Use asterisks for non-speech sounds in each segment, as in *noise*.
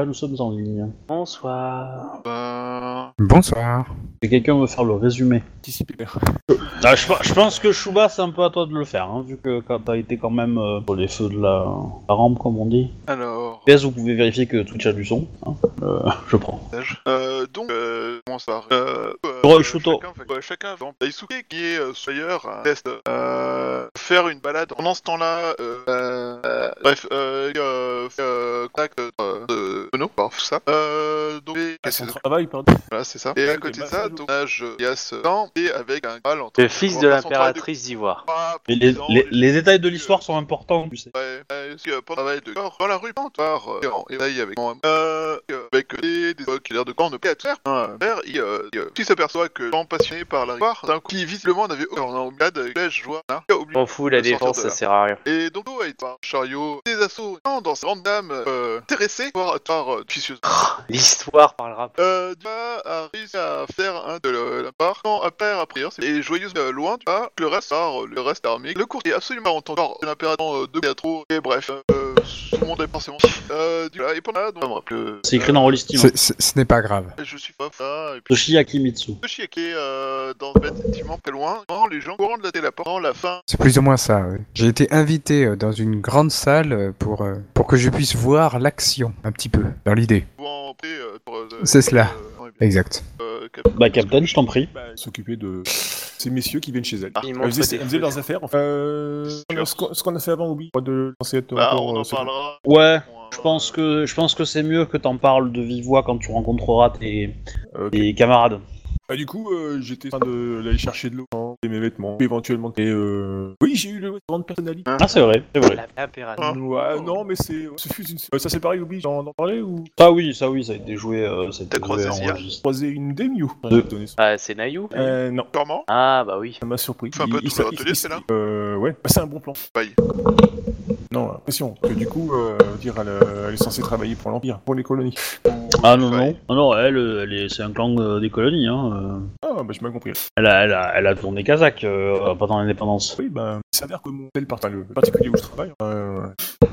voilà, nous sommes en ligne. Bonsoir. Bah, Bonsoir. Et quelqu'un veut faire le résumé. Ah, je, je pense que Chouba, c'est un peu à toi de le faire, hein, vu que quand t'as été quand même euh, pour les feux de la, la rampe, comme on dit. alors, PS, vous pouvez vérifier que Twitch a du son. hein. Euh, je prends. euh, donc, euh, comment ça euh, euh, Roy Shuto. Chacun, fait- ouais, chacun, exemple, Daisuke, qui est euh, soyeur, un test, euh, faire une balade. Pendant ce temps-là, euh, euh, bref, euh, euh, fait, euh, contact euh, de Mono, par ça. Euh, donc, et- À c'est son travail, pardon. Voilà, c'est ça. Et à côté de ça, donc, âge Yas et avec un en Le fils de l'impératrice d'Ivoire. Et les, les- les détails de l'histoire sont importants, tu sais. Ouais, euh, parce que le travail de corps, dans la rue, voir euh, et taille avec euh, euh, avec des, des qui l'air de corps ne peut être faire. Un père, il, euh, euh, qui s'aperçoit que gens passionnés par la histoire, d'un coup, qui visiblement n'avait aucun en malade, avec je vois, hein, qui a oublié. M'en fous, la de défense, de ça sert à rien. Et donc, il par chariot, des assauts, dans ces grandes dames, euh, intéressées par, par euh. L'histoire parlera pas. Euh, a réussi à faire un de la, la part. Quand après, après, c'est joyeuse euh, loin, tu vois, le reste, par, euh, le reste armé. Le courtier, absolument entendu. Alors, l'impérateur euh, de trop et bref, euh, tout le monde est forcément. Euh, du coup, et pendant là, donc, euh, le- C'est écrit dans c'est- Ce n'est pas grave. Je suis pas ça, et puis. Toshi Akimitsu. Toshiaki, euh, dans le effectivement, très loin. Quand les gens courant de la télé, pendant la fin, C'est plus ou moins ça. oui. J'ai été invité euh, dans une grande salle euh, pour, euh, pour que je puisse voir l'action, un petit peu, dans l'idée. euh, euh, C'est cela. Euh, Exact. euh, Bah, Captain, je t'en prie. S'occuper de ces messieurs qui viennent chez elle. Ils Elles montrent faisaient, leurs affaires. Enfin, euh, ce qu'on- a fait avant, oublie. De lancer être Bah, encore, on euh, en c'est- parlera. Ouais, je euh, pense que je pense que c'est mieux que t'en parles de vive voix quand tu rencontreras tes, tes camarades. Bah, du coup, euh, j'étais en train de- d'aller chercher de l'eau, et mes vêtements, éventuellement. Et euh... oui, j'ai eu le grande personnalité. Ah, c'est vrai, c'est vrai. L'impératrice. Ah. Ouais, non, mais c'est. Ce fut une... euh, Ça, c'est pareil, oublie, j'en d'en parler ou? Ça oui, ça oui, ça a été joué, euh, ça a été T'as croisé Sia? enregistré. croiser une Demiu. Deux. Ah, c'est Nayou Euh, non, Sûrement. Ah, bah oui. ça m'a surpris. Fais un peu Il- tout il s'a- l'atelier, il- c'est là Euh, ouais, bah, c'est un bon plan. Bye. Non, l'impression que du coup, euh, dire, elle, euh, elle est censée travailler pour l'Empire, pour les colonies. Ah non, non, Ouais. non, non, elle, euh, elle est, c'est un clan euh, des colonies, hein. euh. Ah, bah j'ai mal compris. Elle a, elle a, elle a tourné Kazakh euh, pendant l'indépendance. Oui, bah, il s'avère que mon tel part- le particulier où je travaille, euh, L-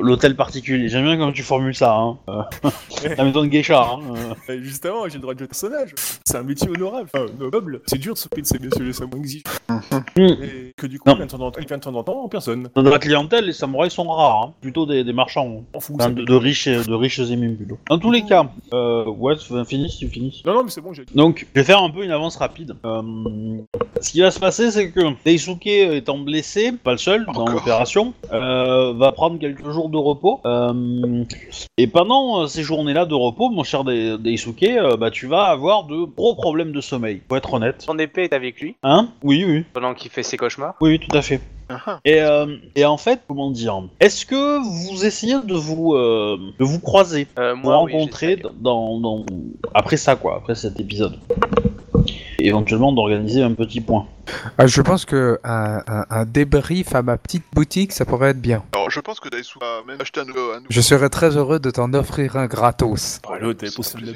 L'hôtel particulier, j'aime bien comment tu formules ça, hein. Euh, *laughs* la maison de Geisha, hein. euh. justement, j'ai le droit de jouer le personnage. C'est un métier honorable, enfin, noble. C'est dur de s'occuper de ces messieurs les samouraïs. Et que du coup, il vient de temps en temps- en en personne. Dans la clientèle, les samouraïs sont rares, hein. plutôt des, des marchands. Enfin, ça. de, de riches, et- de riches émimes plutôt. Dans tous les cas, euh, ouais, tu finis, tu finis. Non, non, mais c'est bon, j'ai. Donc, je vais faire un peu une avance rapide. Euh, ce qui va se passer, c'est que Daisuke, étant blessé, pas le seul dans l'opération, euh, va prendre quelques jours de repos. Euh, et pendant euh, ces journées-là de repos, mon cher Dai- Daisuke, euh, bah, tu vas avoir de gros problèmes de sommeil, pour être honnête. Son épée est avec lui? Hein? Oui, oui. pendant qu'il fait ses cauchemars? Oui, oui, tout à fait. Ah, Et, euh, et en fait, comment dire Est-ce que vous essayez de vous, euh, de vous croiser? Euh, pour moi, oui, rencontrer j'essaye. dans, dans- après ça quoi, après cet épisode. Et éventuellement d'organiser un petit point. Ah, je pense que un, un- un débrief à ma petite boutique, ça pourrait être bien. Alors, je pense que Daisu a même acheté un nouveau. un nouveau- Je serais très heureux de t'en offrir un gratos. Ah, l'autre.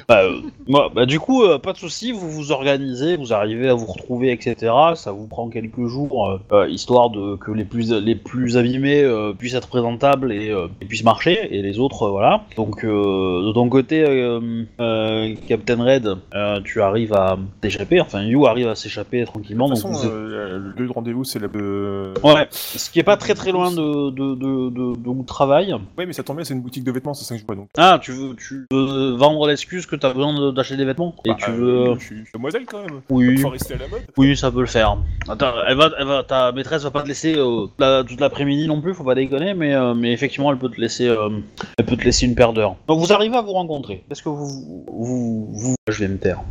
Bah, euh, moi, bah, du coup, euh, pas de souci, vous vous organisez, vous arrivez à vous retrouver, etc. Ça vous prend quelques jours, euh, histoire de que les plus les plus abîmés euh, puissent être présentables et, euh, et puissent marcher, et les autres, euh, voilà. Donc, euh, de ton côté, euh, euh, Captain Red, euh, tu arrives à t'échapper. Enfin, You arrive à s'échapper tranquillement. De Donc, façon, le lieu de rendez-vous, c'est la. Euh... Ouais, ce qui est pas très très loin de, de, de, de, de où travaille. Ouais, mais ça tombe bien, c'est une boutique de vêtements, c'est ça que je vois donc. Ah, tu veux, tu veux vendre l'excuse que t'as besoin d'acheter des vêtements Et Bah, tu euh, veux. Je suis demoiselle quand même. Oui. Faut rester à la mode. Oui, ça peut le faire. Attends, elle va, elle va, ta maîtresse va pas te laisser euh, la- toute l'après-midi non plus, faut pas déconner, mais, euh, mais effectivement, elle peut te laisser, euh, elle peut te laisser une paire d'heures. Donc vous arrivez à vous rencontrer. Est-ce que vous, vous, vous, je vais me taire.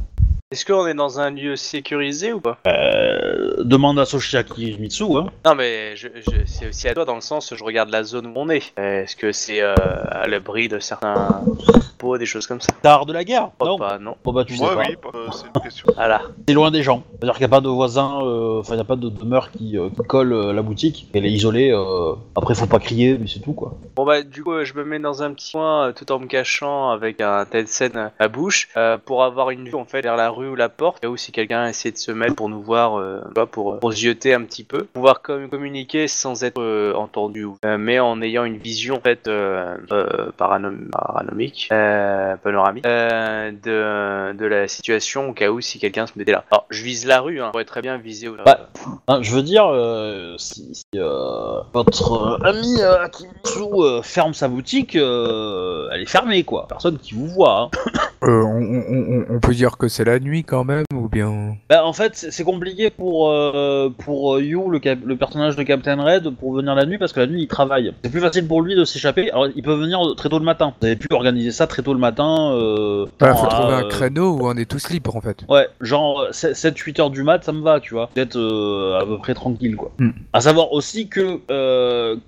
Est-ce qu'on est dans un lieu sécurisé ou pas? Euh, demande à Soshiaki Mitsu, hein. Non, mais je, je- c'est aussi à toi dans le sens je regarde la zone où on est. Est-ce que c'est euh, à l'abri de certains pots, des choses comme ça? T'as art de la guerre crois Non? pas, non. Bon bah tu sais pas. oui, euh, c'est une question. Voilà. C'est loin des gens. C'est-à-dire qu'il n'y a pas de voisins, euh, enfin il n'y a pas de demeure qui, euh, qui colle euh, la boutique. Elle est isolée. euh, Après faut pas crier, mais c'est tout quoi. Bon bah du coup euh, je me mets dans un petit coin euh, tout en me cachant avec un tel scène à bouche euh, pour avoir une vue en fait vers la rue ou la porte là où si quelqu'un essaie de se mettre pour nous voir euh, pour, pour jeter un petit peu pouvoir com- communiquer sans être euh, entendu euh, mais en ayant une vision en fait paranom- paranomique panoramique de, de la situation au cas où si quelqu'un se mettait là. Alors, je vise la rue, hein. je pourrais très bien viser. Bah, Hein, je veux dire, si, votre ami Akimitsu ferme sa boutique, elle est fermée quoi. Personne qui vous voit. Hein. Euh, on, peut dire que c'est la nuit quand même, ou bien... Bah, en fait, c'est compliqué pour euh, pour euh, You, le, cap- le personnage de Captain Red, pour venir la nuit parce que la nuit il travaille. C'est plus facile pour lui de s'échapper. Alors, il peut venir très tôt le matin. Vous avez pu organiser ça très tôt le matin. Euh, Il genre faut trouver un euh, créneau où on est tous libres en fait. Ouais, genre 7-8 heures du mat, ça me va, tu vois. Vous êtes euh, à peu près tranquille, quoi. Hmm. À savoir aussi que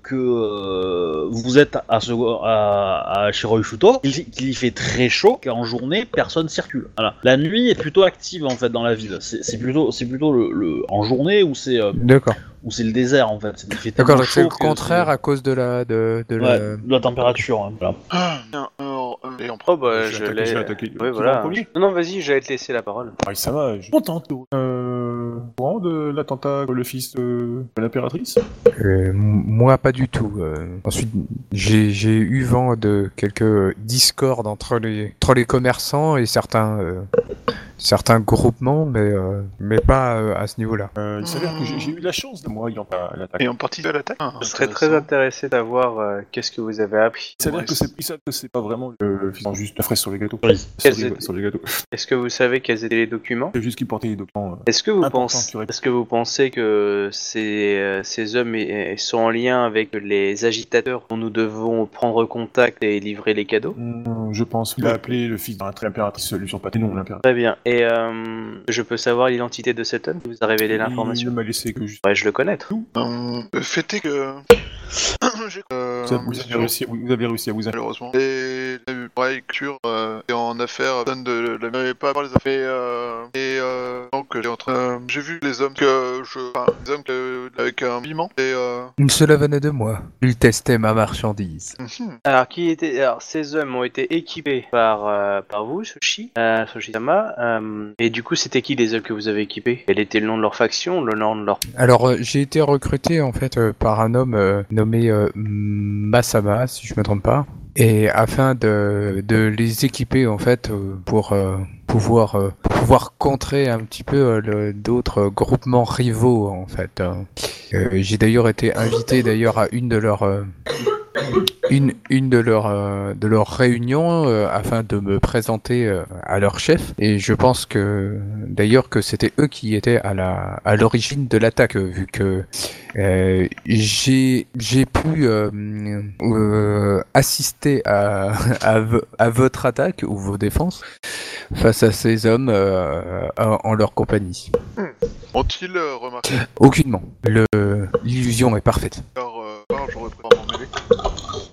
que vous êtes à, ce, à, à Shiroishuto, qu'il qu'il y fait très chaud, qu'en journée, personne circule. Voilà. La nuit est plutôt active, en fait, dans la ville. C'est plutôt, c'est plutôt le, le- en journée où c'est euh, D'accord. où c'est le désert, en fait. D'accord, c'est le contraire à cause de la... De, de Ouais, la... de la température, hein, voilà. Ah, alors, euh, et en Oh bah Je je vais attaquer, l'ai. vas voilà. Non non vas-y, j'allais te laisser la parole. Ah, ça va, je suis contente. Euh, au courant de l'attentat le fils de, de l'impératrice? Euh, moi, pas du tout. euh. Ensuite, j'ai j'ai eu vent de quelques discordes entre les, entre les commerçants et certains, euh, certains groupements, mais, euh, mais pas euh, à ce niveau-là. euh, Il s'avère que j'ai eu la chance de moi ayant à l'attaque. Et en partie de l'attaque Ah, Je serais très intéressé d'avoir euh, qu'est-ce que vous avez appris. Il s'avère que c'est pas vraiment le fils, juste la fraise sur les gâteaux. Oui. Sur les, étaient- sur les gâteaux. Est-ce que vous savez quels étaient les documents C'est juste qu'ils portaient les documents. euh. Est-ce que vous pensez, est-ce que vous pensez que ces, euh, ces hommes sont en lien avec les agitateurs dont nous devons prendre contact et livrer les cadeaux Hmm, je pense qu'il a appelé le fils d'un l'impératrice l'usurpateur, non l'impératrice. Très bien. Et euh, je peux savoir l'identité de cet homme qui vous a révélé Il l'information? ne m'a laissé que juste. Pourrais-je le connaître Euh, le fait est que. *coughs* J'ai- euh, Vous avez- vous avez réussi, vous avez réussi à vous Malheureusement. Et la lecture euh, et en affaires de la mais pas par les affaires. Et, euh, et euh, donc j'ai euh, j'ai vu les hommes que je, enfin, les hommes que, avec un piment et euh, Cela venait de moi. Il testait ma marchandise. mhm. *laughs* Alors, qui était, alors, ces hommes ont été équipés par, euh, par vous, Sushi, euh, Sushi-sama. euh, et du coup, c'était qui les hommes que vous avez équipés? Quel était le nom de leur faction, le nom de leur Alors, euh, j'ai été recruté en fait euh, par un homme euh, nommé euh, Masama, si je me trompe pas, et afin de, de les équiper en fait euh, pour euh, pouvoir euh, pouvoir contrer un petit peu d'autres groupements rivaux en fait. hein. J'ai d'ailleurs été invité d'ailleurs à une de leurs une, une de leurs euh, de leurs réunions euh, afin de me présenter euh, à leur chef et je pense que d'ailleurs que c'était eux qui étaient à la à l'origine de l'attaque vu que j'ai j'ai pu assister à à, vo- à votre attaque ou vos défenses face à ces hommes en en leur compagnie. ont-ils remarqué? Aucunement. L'illusion est parfaite. Euh, car j'aurais pu m'en mêler.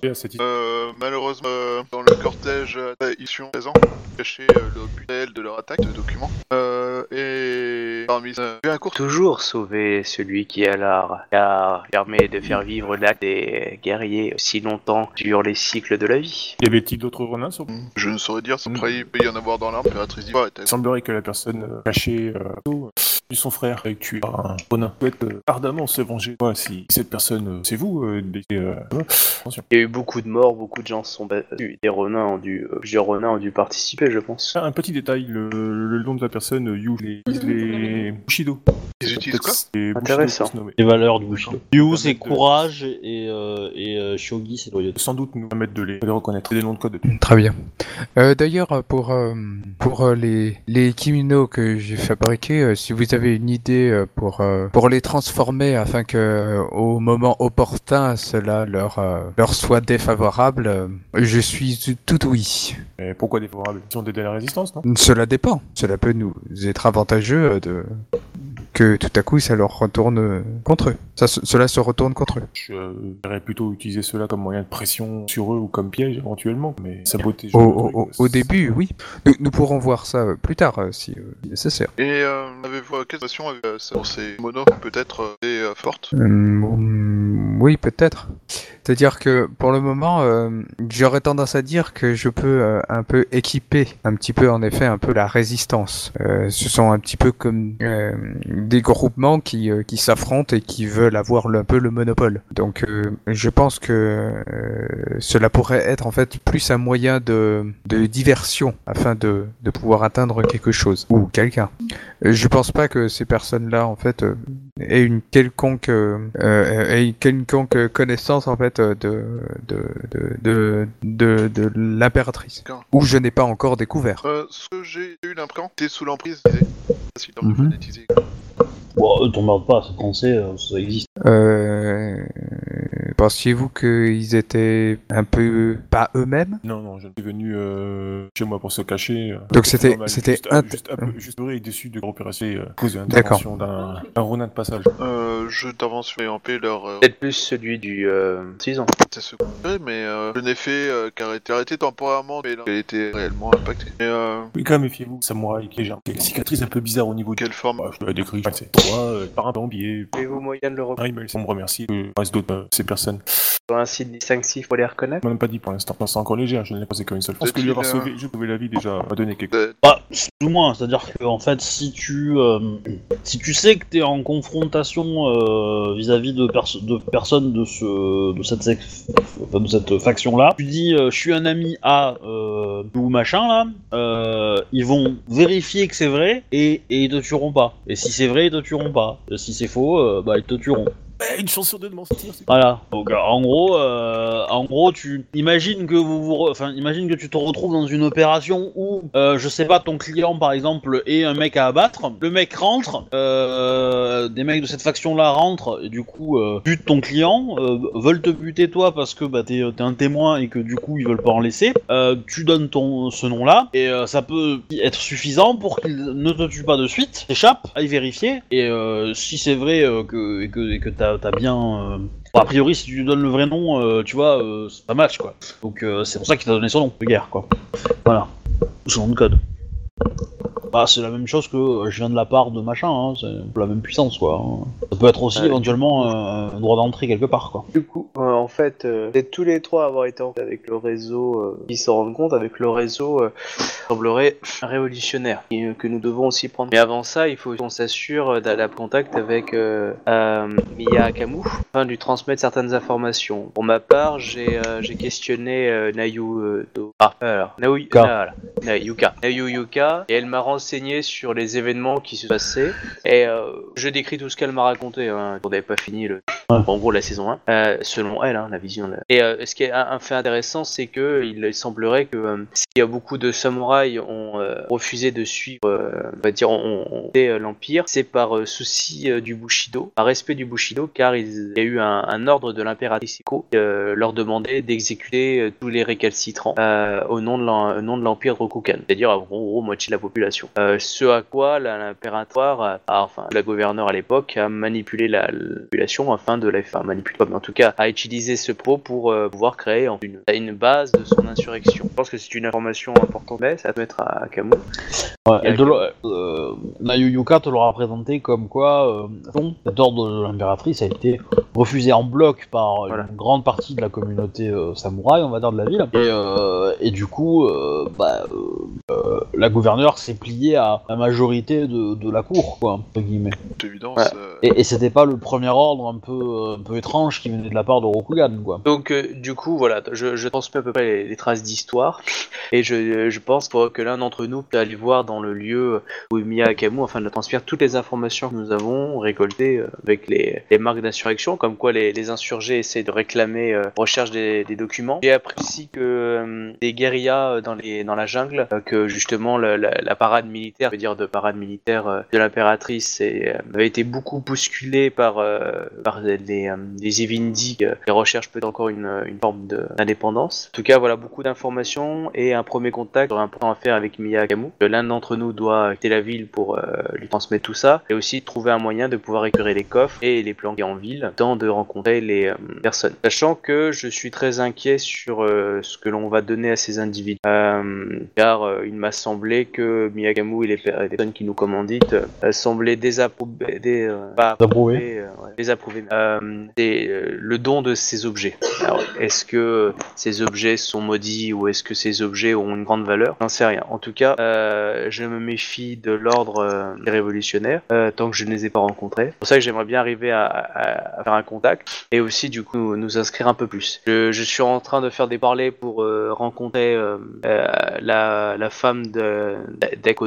Et à cette idée. Euh, malheureusement, euh, dans le cortège euh, ils sont présents, cachés euh, le but de leur attaque de documents. Euh, et parmi euh, j'ai un court Toujours sauver celui qui a l'art, car permet de faire vivre l'acte des guerriers aussi longtemps sur les cycles de la vie. Y avait-il d'autres renards sur Je ne saurais dire, ça Mm. il peut y en avoir dans l'arme, Il semblerait que la personne cachée euh, euh, son frère avec tué par un ronin souhaite euh, ardemment se venger. Ouais, si cette personne, euh, c'est vous, euh, des- euh, attention. Il y a eu beaucoup de morts, beaucoup de gens se sont battus. Des renins ont dû, euh, plusieurs renins ont dû participer, je pense. Un petit détail, le, le nom de la personne, Yu, les, les Bushido. Ils utilisent quoi Les Intéressant. Les valeurs du Bushido. Ryu, c'est de- courage et, euh, et euh, Shogi, c'est loyauté. Sans doute nous permettre de les, de les reconnaître. C'est des noms de code de. Très bien. Euh, D'ailleurs, pour euh, pour euh, les les kimonos que j'ai fabriqués, euh, si vous avez une idée euh, pour euh, pour les transformer afin que euh, au moment opportun cela leur leur soit défavorable, je suis tout oui. Et pourquoi défavorable? Ils ont délais de résistance, non? Cela dépend. Cela peut nous être avantageux de que tout à coup ça leur retourne euh, contre eux. Ça, cela se retourne contre eux. Je dirais plutôt utiliser cela comme moyen de pression sur eux ou comme piège éventuellement, mais saboter. Au, genre de au, truc, au- euh, début, oui. Nous, nous pourrons voir ça euh, plus tard si euh, nécessaire. Et euh, avez-vous quelle relation avec euh, ça, ces monos peut-être euh, et, euh, fortes? Hum, oui, peut-être. C'est-à-dire que pour le moment, euh, j'aurais tendance à dire que je peux euh, un peu équiper un petit peu en effet un peu la résistance. Euh, ce sont un petit peu comme euh, des groupements qui, euh, qui s'affrontent et qui veulent avoir le- un peu le monopole. Donc euh, je pense que cela pourrait être en fait plus un moyen de, de diversion afin de, de pouvoir atteindre quelque chose ou quelqu'un. Je pense pas que ces personnes-là en fait aient une quelconque euh, euh, une quelconque connaissance en fait euh, de de de de, de, de l'impératrice ou je n'ai pas encore découvert. Euh, ce que j'ai eu l'impression, t'es sous l'emprise, Mhm. magnétisé. Bon, t'emmerdes pas, c'est français, euh, ça existe. Euh, Pensiez-vous qu'ils étaient un peu pas eux-mêmes? Non, non, je suis venu euh, chez moi pour se cacher. euh, Donc c'était- c'était juste, int- euh, juste, un peu- juste heureux et déçu de repérer à cause de l'intervention d'un un Ronin de passage. Euh, jeu d'invention et en paix leur. Euh, Peut-être plus celui du euh, 6 ans. c'est ce qu'on fait, mais euh, je n'ai fait euh, qu'elle était arrêtée temporairement, mais là, elle était réellement impactée. Mais euh, Oui, quand même, méfiez-vous, samouraï qui est genre, des cicatrices un peu bizarres au niveau du. quelle forme? Bah, je te la décris, c'est toi, euh, par un bombier. Avez-vous moyen de le reconnaître Ah, il m'a laissé me remercier. Euh, reste d'autres, euh, ces personnes. Sur un site distinctif pour les reconnaître On même pas dit pour l'instant. C'est encore léger, hein, je ne l'ai posé qu'une seule fois. Je pense que lui avoir sauvé, sauvé la vie déjà, m'a donné quelque chose. Euh, Bah, plus ou moins, c'est-à-dire que en fait, si tu euh, si tu sais que t'es en confrontation euh, vis-à-vis de, perso- de personnes de ce de cette sec- enfin, de cette faction-là, tu dis euh, je suis un ami à euh, ou machin là, euh, ils vont vérifier que c'est vrai et, et ils te tueront pas. Et si c'est vrai, ils te tueront pas. Et si c'est faux, euh, bah ils te tueront. Eh, une chance sur deux de m'en sortir, c'est Voilà. Donc euh, en gros, euh, en gros, tu imagines que vous vous, re- enfin imagine que tu te retrouves dans une opération où, euh, je sais pas, ton client par exemple est un mec à abattre. Le mec rentre, euh, des mecs de cette faction-là rentrent et du coup euh, butent ton client, euh, veulent te buter toi parce que bah t'es t'es un témoin et que du coup ils veulent pas en laisser. Euh, tu donnes ton ce nom-là et euh, ça peut être suffisant pour qu'il ne te tue pas de suite, t'échappe, aille vérifier et euh, si c'est vrai euh, que et que, et que t'as t'as bien euh, a priori, si tu lui donnes le vrai nom, euh, tu vois, euh, c'est pas match, quoi. Donc, euh, c'est pour ça qu'il t'a donné son nom de guerre, quoi. Voilà. Son nom de code. Bah, c'est la même chose que euh, je viens de la part de machin, hein. c'est la même puissance, quoi. hein. Ça peut être aussi Ouais. éventuellement euh, un droit d'entrée quelque part, quoi. Du coup, euh, en fait, euh, tous les trois à avoir été en contact avec le réseau, qui s'en rendent compte, avec le réseau semblerait révolutionnaire, et, que nous devons aussi prendre. Mais avant ça, il faut qu'on s'assure d'aller en contact avec euh, euh, Mia Akamu, afin de lui transmettre certaines informations. Pour ma part, j'ai questionné Nayu... Do- ah, alors, Naoui- Yuka. ah. Nayu Yuka, et elle m'a renseigné sur les événements qui se passaient, et euh, je décris tout ce qu'elle m'a raconté, hein, on n'avait pas fini le, en gros la saison 1, euh, selon elle, hein, la vision. Et euh, ce qui est un, un fait intéressant, c'est que il semblerait que s'il y a beaucoup de samouraïs ont refusé de suivre, on va dire, quitté, euh, l'empire, c'est par souci du Bushido, par respect du Bushido, car il y a eu un, un ordre de l'impératrice euh, leur demandait d'exécuter tous les récalcitrants au nom de l'empire de Rokugan, c'est-à-dire en gros, moitié de la population. Euh, ce à quoi l'impératoire, a- enfin la gouverneure à l'époque, a manipulé la, la population afin de la faire manipuler, mais en tout cas a utilisé ce pro pour euh, pouvoir créer une, une base de son insurrection. Je pense que c'est une information importante, mais ça va te mettre à, à Camus. Ouais, Et euh, Nayu Yuka te l'aura présenté comme quoi euh, bon, cet ordre de l'impératrice a été refusé en bloc par Voilà. une grande partie de la communauté euh, samouraï, on va dire, de la ville. Et, euh, et du coup, euh, bah, euh, euh, la gouverneure s'est pliée à la majorité de, de la cour, quoi, entre guillemets. évidence. Ouais. euh, Et, et c'était pas le premier ordre un peu, euh, un peu étrange qui venait de la part de Rokugan, quoi. Donc euh, du coup voilà, je, je transmets à peu près les, les traces d'histoire et je, je pense pour que l'un d'entre nous peut aller voir dans le lieu où est Mia Akamu afin de transmettre toutes les informations que nous avons récoltées euh, avec les, les marques d'insurrection, comme quoi les, les insurgés essaient de réclamer euh, recherche des, des documents. J'ai appris aussi que euh, des guérillas dans, les, dans la jungle, euh, que justement la, la- la parade militaire, je veux dire de parade militaire euh, de l'impératrice, et, euh, avait été beaucoup bousculée par, euh, par les, les Evindi qui recherchent peut-être encore une, une forme d'indépendance. En tout cas, voilà beaucoup d'informations et un premier contact, j'aurai un point à faire avec Miyagamu. Que L'un d'entre nous doit quitter la ville pour lui transmettre tout ça, et aussi trouver un moyen de pouvoir récupérer les coffres et les planquer en ville, tant de rencontrer les personnes. Sachant que je suis très inquiet sur ce que l'on va donner à ces individus, car il m'a semblé que Et les, per- les personnes qui nous commanditent euh, semblaient désapprouver, euh, pas D'approuver. approuver, ouais, désapprouver, euh, des, euh, le don de ces objets. Alors, est-ce que ces objets sont maudits ou est-ce que ces objets ont une grande valeur? J'en sais rien. En tout cas, je me méfie de l'ordre euh, tant que je ne les ai pas rencontrés. C'est pour ça que j'aimerais bien arriver à, à- à faire un contact et aussi du coup nous inscrire un peu plus. Je, je suis en train de faire des parlers pour rencontrer la, la femme de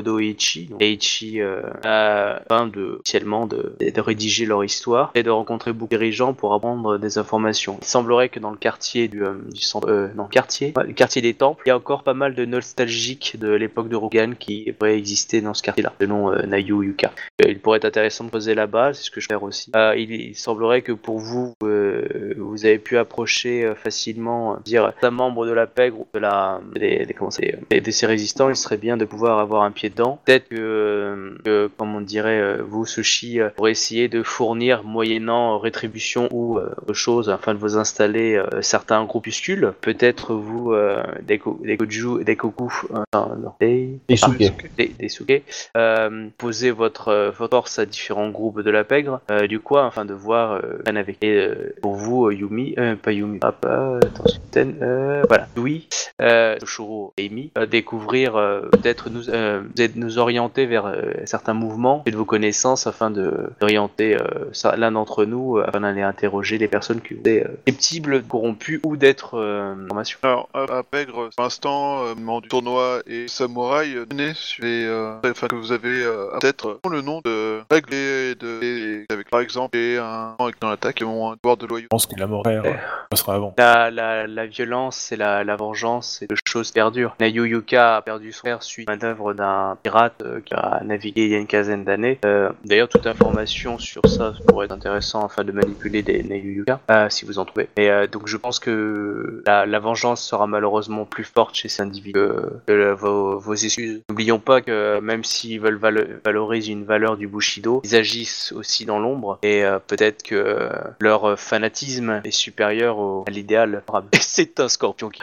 d'Ekodo Eiichi, donc Eiichi, euh, afin de officiellement de, de rédiger leur histoire et de rencontrer beaucoup de dirigeants pour apprendre des informations. Il semblerait que dans le quartier du, euh, du euh, quartier, quartier des temples, il y a encore pas mal de nostalgiques de l'époque de Rogan qui pourraient exister dans ce quartier-là, selon euh, Nayu Yuka. Il pourrait être intéressant de poser là-bas, c'est ce que je fais aussi. Il, semblerait que pour vous, vous avez pu approcher facilement, dire un membre de la PEG ou de la, des, des- comment des, de ces résistants, il serait bien de pouvoir avoir un pied dedans. Peut-être que, que, comme on dirait, euh, vous, Sushi, euh, pourrez essayer de fournir, moyennant rétribution ou euh, autre chose, afin de vous installer euh, certains groupuscules. Peut-être vous, euh, des, ko- des Goju, des Koku, non, des, Et Suke. des, des Suke, euh, poser votre, votre force à différents groupes de la pègre, euh, du quoi, afin de voir euh, avec. Et pour vous, Yumi, euh, pas Yumi, euh, attention, Ten, euh, voilà, Yui, euh, Toshiro et Amy, euh, découvrir, euh, peut-être nous, euh, peut-être nous orienter vers euh, certains mouvements et de vos connaissances afin de d'orienter euh, l'un d'entre nous euh, afin d'aller interroger les personnes qui étaient euh, susceptibles, corrompues ou d'être euh, en formation. Alors, à, à Pègre, pour l'instant, euh, du tournoi et samouraï, donnez sur les, euh, enfin, que vous avez euh, peut-être euh, le nom de règles et de, et avec par exemple et un avec dans l'attaque qui ont un devoir de loyauté. Je pense que la mort frère, euh, passera avant. La, la, la violence et la, la vengeance, c'est deux choses perdures. Nayu Yuka a perdu son frère suite à la manœuvre d'un pirate euh, qui a navigué il y a une quinzaine d'années. Euh, D'ailleurs, toute information sur ça pourrait être intéressant afin de manipuler des Nayu Yuka, euh, si vous en trouvez. Et donc, je pense que la, vengeance sera malheureusement plus forte chez ces individus que, vos, vos excuses. N'oublions pas que même s'ils veulent valo- valoriser une valeur du Bushido, ils agissent aussi dans l'ombre et peut-être que leur fanatisme est supérieur à l'idéal. *laughs* C'est un scorpion qui...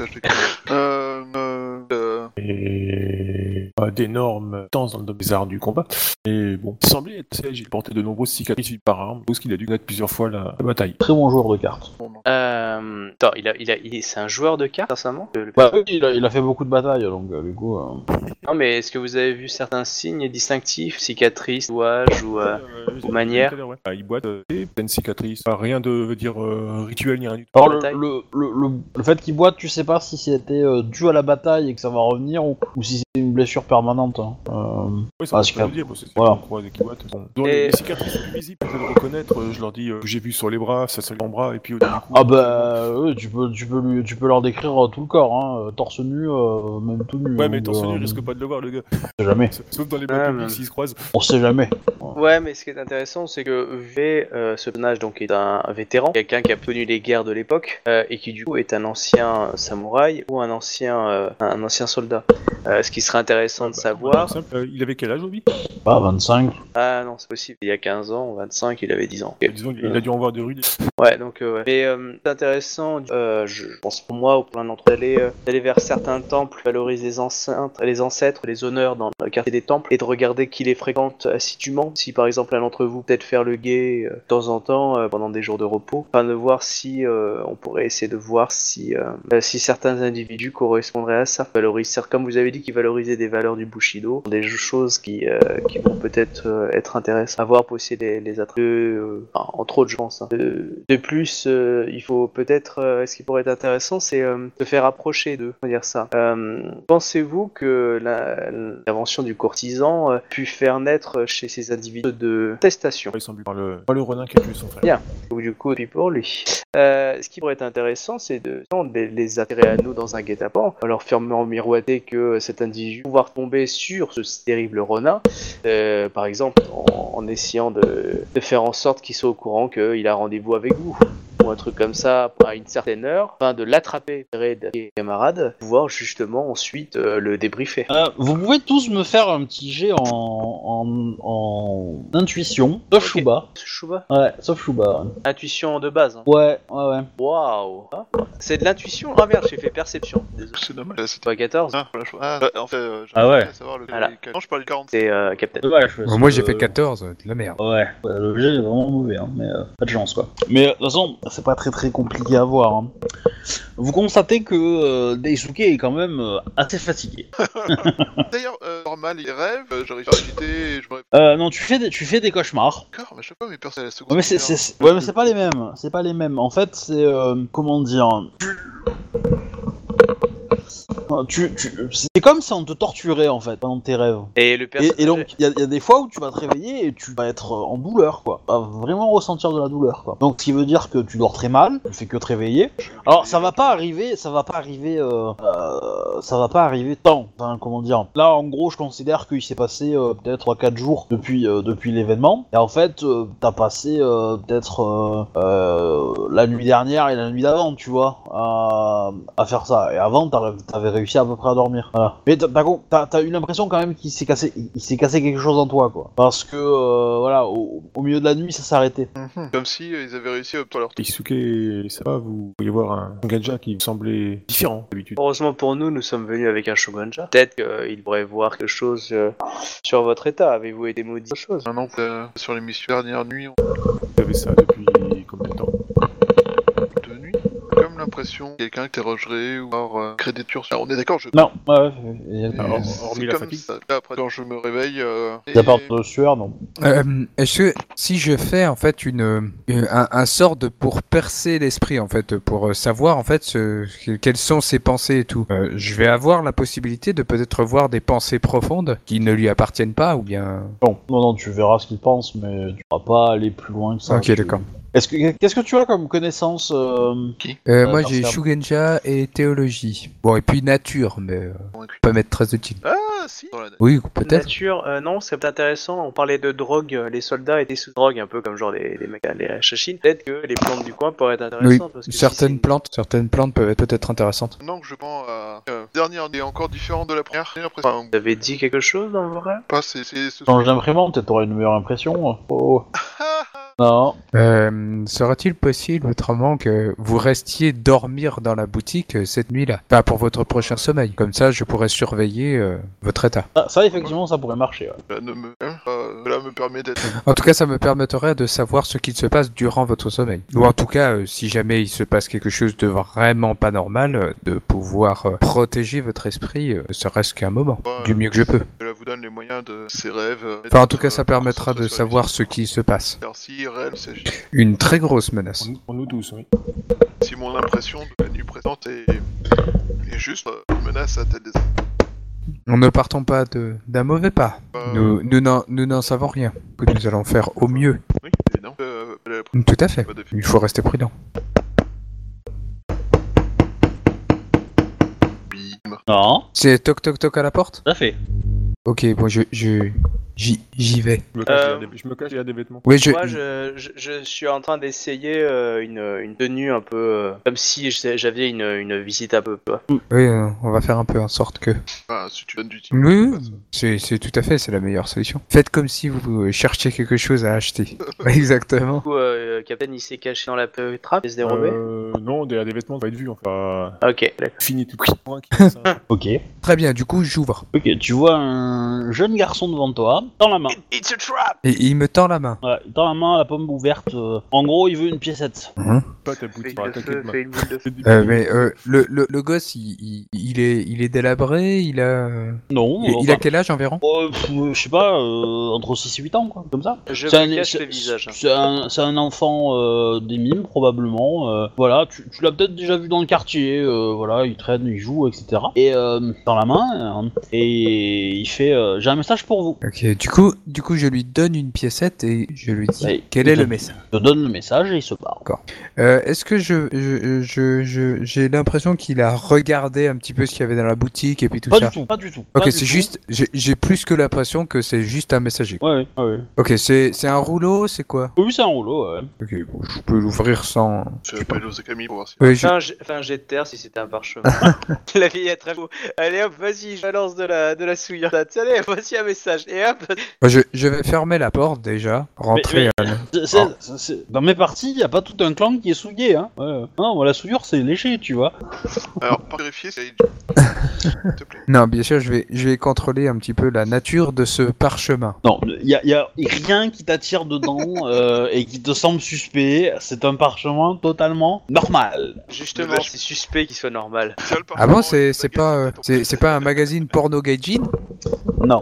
Euh, euh, euh, Et euh, d'énormes temps dans le domaine des arts du combat. Et bon, il semblait être sage, il portait de nombreuses cicatrices par arme, parce qu'il a dû connaître plusieurs fois la, la bataille. Très bon joueur de cartes. Euh... Attends, il a, il a, il est- c'est un joueur de cartes récemment Le- le- Bah oui, il a, il a fait beaucoup de batailles, donc euh, du coup... euh, Non, mais est-ce que vous avez vu certains signes distinctifs, cicatrices, tatouages ou... euh, Euh, manière. tout à l'heure, ouais. Ah, il boite, euh, et pleine cicatrice. Pas rien de veut dire euh, rituel ni rien du tout. Alors le, Bataille. le, le, le, le fait qu'il boite, tu sais pas si c'était euh, dû à la bataille et que ça va revenir ou, ou si c'est une blessure permanente. hein. Euh, Oui, ça Ah, peut dire, parce que c'est Voilà. qui boite. Bon. Dans Et- les, les cicatrices les plus visibles, pour le reconnaître, euh, je leur dis euh, que j'ai vu sur les bras, ça se en bras, et puis au du coup. Ah bah oui, tu peux, tu peux, lui, tu peux leur décrire euh, tout le corps, hein, euh, torse nu, euh, même tout nu. Ouais, mais torse euh, nu, je risque pas de le voir, le gars. On sait jamais. *laughs* Sauf dans les blocs mais- s'ils se croisent. On sait jamais. Ouais, mais ce qui est intéressant, c'est que V, euh, ce personnage donc est un, vétéran, quelqu'un qui a connu les guerres de l'époque euh, et qui du coup est un ancien samouraï ou un ancien, euh, un ancien soldat. Euh, ce qui serait intéressant de Bah, savoir. euh, il avait quel âge, Obi? Pas 25. Ah non, c'est possible. Il y a 15 ans, 25, il avait 10 ans. Ok. Disons qu'il a dû en voir de rudes. Ouais, donc euh, ouais. Mais euh, c'est intéressant, euh, je pense pour moi, ou pour l'un d'entre d'aller euh, d'aller vers certains temples, valoriser les enceintes, les ancêtres, les honneurs dans le quartier des temples, et de regarder qui les fréquente assidûment. Si par exemple l'un d'entre vous peut-être faire le guet euh, de temps en temps euh, pendant des jours de repos, afin de voir si euh, on pourrait essayer de voir si si certains individus correspondraient à ça. Valoriser, comme vous avez dit, qui valorisaient des valeurs du Bushido, des choses qui euh, qui vont peut-être euh, être intéressantes à voir pour essayer de les, les attraper. Euh, enfin, entre autres, je pense. hein. De, de plus, il faut peut-être, ce qui pourrait être intéressant, c'est de faire approcher d'eux, on va dire ça. Pensez-vous que l'invention du courtisan pu faire naître chez ces individus de testation Il semble par le, par le renin qui a tué son frère. Bien. ou du coup, puis pour lui. Ce qui pourrait être intéressant, c'est de, de les- les attirer à nous dans un guet-apens, en leur faire miroiter que cet individu pouvoir tomber sur ce terrible renard, euh, par exemple en, en essayant de, de faire en sorte qu'il soit au courant qu'il a rendez-vous avec vous. ou un truc comme ça à une certaine heure, afin de l'attraper ses camarades, pouvoir justement ensuite euh, le débriefer. Euh, vous pouvez tous me faire un petit jet en, en, en intuition, sauf Ok. Chouba. Chouba Ouais, sauf Chouba. Intuition de base. hein. Ouais, ouais, ouais. Waouh C'est de l'intuition Ah merde, j'ai fait perception. Désolé. C'est dommage. C'était- Toi 14 Ah, voilà, je- ah, bah, en fait, euh, Ah ouais. pas savoir lequel Voilà. est lequel. Non, je parle du 40. C'est euh, Captain. Dommage. parce Bon, moi que- j'ai fait 14, de la merde. Ouais, ouais, le jet est vraiment mauvais, hein, mais euh, pas de chance quoi. Mais euh, de toute façon, c'est pas très très compliqué à voir. hein. Vous constatez que euh, Daisuke est quand même euh, assez fatigué. *laughs* *laughs* D'ailleurs, euh, normal, les rêves, euh, j'arrive à méditer et je me réveille. Euh, non, tu fais des, tu fais des cauchemars. D'accord, mais à chaque fois, mes personnes à la seconde. Ouais, mais c'est, c'est- c'est- ouais, mais c'est pas les mêmes. C'est pas les mêmes. En fait, c'est euh, comment dire. Tu, tu, c'est comme si on te torturait en fait pendant tes rêves. Et le Et, personnage. et donc, il y, a- il y a des fois où tu vas te réveiller et tu vas être euh, en douleur, quoi. Tu vas vraiment ressentir de la douleur, quoi. Donc, ce qui veut dire que tu dors très mal, tu fais que te réveiller. Alors, ça va pas arriver, ça va pas arriver, euh, euh, ça va pas arriver tant. Enfin, comment dire? Là, en gros, je considère qu'il s'est passé euh, peut-être 4 jours depuis, euh, depuis l'événement. Et en fait, euh, t'as passé euh, peut-être euh, euh, la nuit dernière et la nuit d'avant, tu vois, à, à faire ça. Et avant, t'avais t'avais réussi à peu près à dormir. Voilà. Mais t'as- t'as eu l'impression quand même qu'il s'est cassé, il, il s'est cassé quelque chose en toi, quoi. Parce que, euh, voilà, au, au milieu de la nuit, ça s'est arrêté. Mhm. Comme si euh, ils avaient réussi à obtenir leur Isuke, ça va, vous pourriez voir un gacha qui semblait différent d'habitude. Heureusement pour nous, nous sommes venus avec un shogunja. Peut-être qu'il pourrait voir quelque chose euh, sur votre état. Avez-vous été maudit? Quelque chose Maintenant que euh, sur l'émission Dernière Nuit, on Vous avez ça depuis combien de temps deux nuits, quelqu'un interrogerait ou alors euh, créer des tueurs. sur- On est d'accord, je. Non, ouais, ouais, et- Et Alors, c'est hormis la comme fatigue. ça. Après, quand je me réveille, euh, pas de sueur, non. Euh, Est-ce que si je fais en fait une, euh, un, un sort de pour percer l'esprit en fait pour euh, savoir en fait ce, que- quelles sont ses pensées et tout, euh, je vais avoir la possibilité de peut-être voir des pensées profondes qui ne lui appartiennent pas ou bien. Bon, non, non, tu verras ce qu'il pense, mais tu vas pas aller plus loin que ça. ok Tu- d'accord. Est-ce que qu'est-ce que tu as comme connaissance euh, Euh, Ouais, moi j'ai Shugenja et théologie. Bon et puis nature mais euh, pas mettre très utile. Ah, si, Oui peut-être. Nature, euh, non, c'est intéressant. On parlait de drogue, euh, les soldats étaient sous drogue, un peu comme genre les, les mecs, les chachines. Peut-être que les plantes du coin pourraient être Oui, intéressantes. parce que si c'est certaines une- plantes, certaines plantes peuvent être peut-être intéressantes. Que je pense à euh, dernière est encore différente de la première, j'ai l'impression. Enfin, Vous avez dit quelque chose dans vos rêves pas, c'est. c'est- ce- Change d'imprimante, peut-être t'auras une meilleure impression. Oh. *laughs* Non. Euh, Serait-il possible autrement que vous restiez dormir dans la boutique euh, cette nuit-là? Pas pour votre prochain sommeil. Comme ça, je pourrais surveiller euh, votre état. Ça, ça, effectivement, ça pourrait marcher. ouais. Cela ne me, euh, cela me permet d'être. En tout cas, ça me permettrait de savoir ce qu'il se passe durant votre sommeil. Ou en tout cas, euh, si jamais il se passe quelque chose de vraiment pas normal, euh, de pouvoir euh, protéger votre esprit, euh, serait-ce qu'un moment, Ouais, du mieux que je peux. Cela vous donne les moyens de ses rêves. euh, Enfin, en tout cas, ça permettra de savoir ce qui se passe. Car si s'agit. Une très grosse menace. Pour nous, tous, oui. Si mon impression de la nuit présente est, est juste, euh, une menace à tête des. Nous ne partons pas de- d'un mauvais pas. Euh, Nous nous n'en nous n'en savons rien. Que nous allons faire au mieux. Oui, évidemment. Euh, la- Tout à fait. pas de- Il faut rester prudent. Bim. Non. C'est toc toc toc à la porte? Tout à fait. Ok, bon, je je j'y j'y vais. Je me cache, Euh, derrière des, je me cache derrière des vêtements. Oui, je. Moi, je, je, je suis en train d'essayer euh, une, une tenue un peu euh, comme si j'avais une, une visite un peu. quoi. Oui, euh, on va faire un peu en sorte que. Enfin, si tu donnes du temps. Oui, oui, c'est c'est tout à fait, c'est la meilleure solution. Faites comme si vous euh, cherchiez quelque chose à acheter. *laughs* Exactement. Du coup, euh, Captain, il s'est caché dans la trappe et se dérober. Euh, non, derrière des vêtements, ça va être vu. Enfin, Ok, d'accord. fini tout qui ça. *laughs* Ok. Très bien. Du coup, j'ouvre Ok, tu vois un jeune garçon devant toi, dans la main. It's a trap et il me tend la main. Ouais, dans la main, la pomme ouverte. euh, En gros, il veut une piécette. Pas ta Fais boutique une par de attaquer feu, de ma- fais une boule de *laughs* feu. Euh, mais euh, le, le le gosse, il, il, il est il est délabré. Il a Non. il, il enfin, a quel âge environ? Euh, pff, je sais pas, euh, entre 6 et 8 ans, quoi, comme ça. Je C'est me un, cache c'est- le visage. c'est un, c'est un enfant euh, des mimes, probablement. euh, voilà, tu, tu l'as peut-être déjà vu dans le quartier. euh, voilà, il traîne, il joue, etc. Et euh, dans la main, euh, et il fait euh, J'ai un message pour vous. Ok, Et du coup, du coup, je lui donne une piécette et je lui dis Ouais, quel est te- le message? Te donne le message et il se barre. Euh, Est-ce que je, je, je, je- j'ai l'impression qu'il a regardé un petit peu ce qu'il y avait dans la boutique et puis tout Pas ça. du tout, pas du tout. Ok, c'est juste, j'ai j'ai plus que l'impression que c'est juste un messager. Ouais, ouais, ouais. Ok, c'est c'est un rouleau, c'est quoi? Oui, c'est un rouleau, ouais. Ok, bon, je peux l'ouvrir sans. Je appelle aux Camille pour voir si. Oui, je- Fais un, jet- de terre si c'était un parchemin. *laughs* la fille est très beau. Allez hop, vas-y, je balance de la, de la souillure. Allez, voici un message. Et hop, je, je vais fermer la porte déjà, rentrer. mais- C'est- c'est- c'est- c'est- Dans mes parties, il a pas tout un clan qui est souillé, hein. Ouais. Non, moi, la souillure, c'est léché, tu vois. Alors, par vérifier si S'il te plaît. *laughs* Non, bien sûr, je vais, je vais contrôler un petit peu la nature de ce parchemin. Non, il y a, y a rien qui t'attire dedans *laughs* euh, et qui te semble suspect. C'est un parchemin totalement normal. justement, c'est suspect qu'il soit normal. Ah bon, c'est c'est pas, euh, c'est c'est pas un magazine porno gaijin? Non.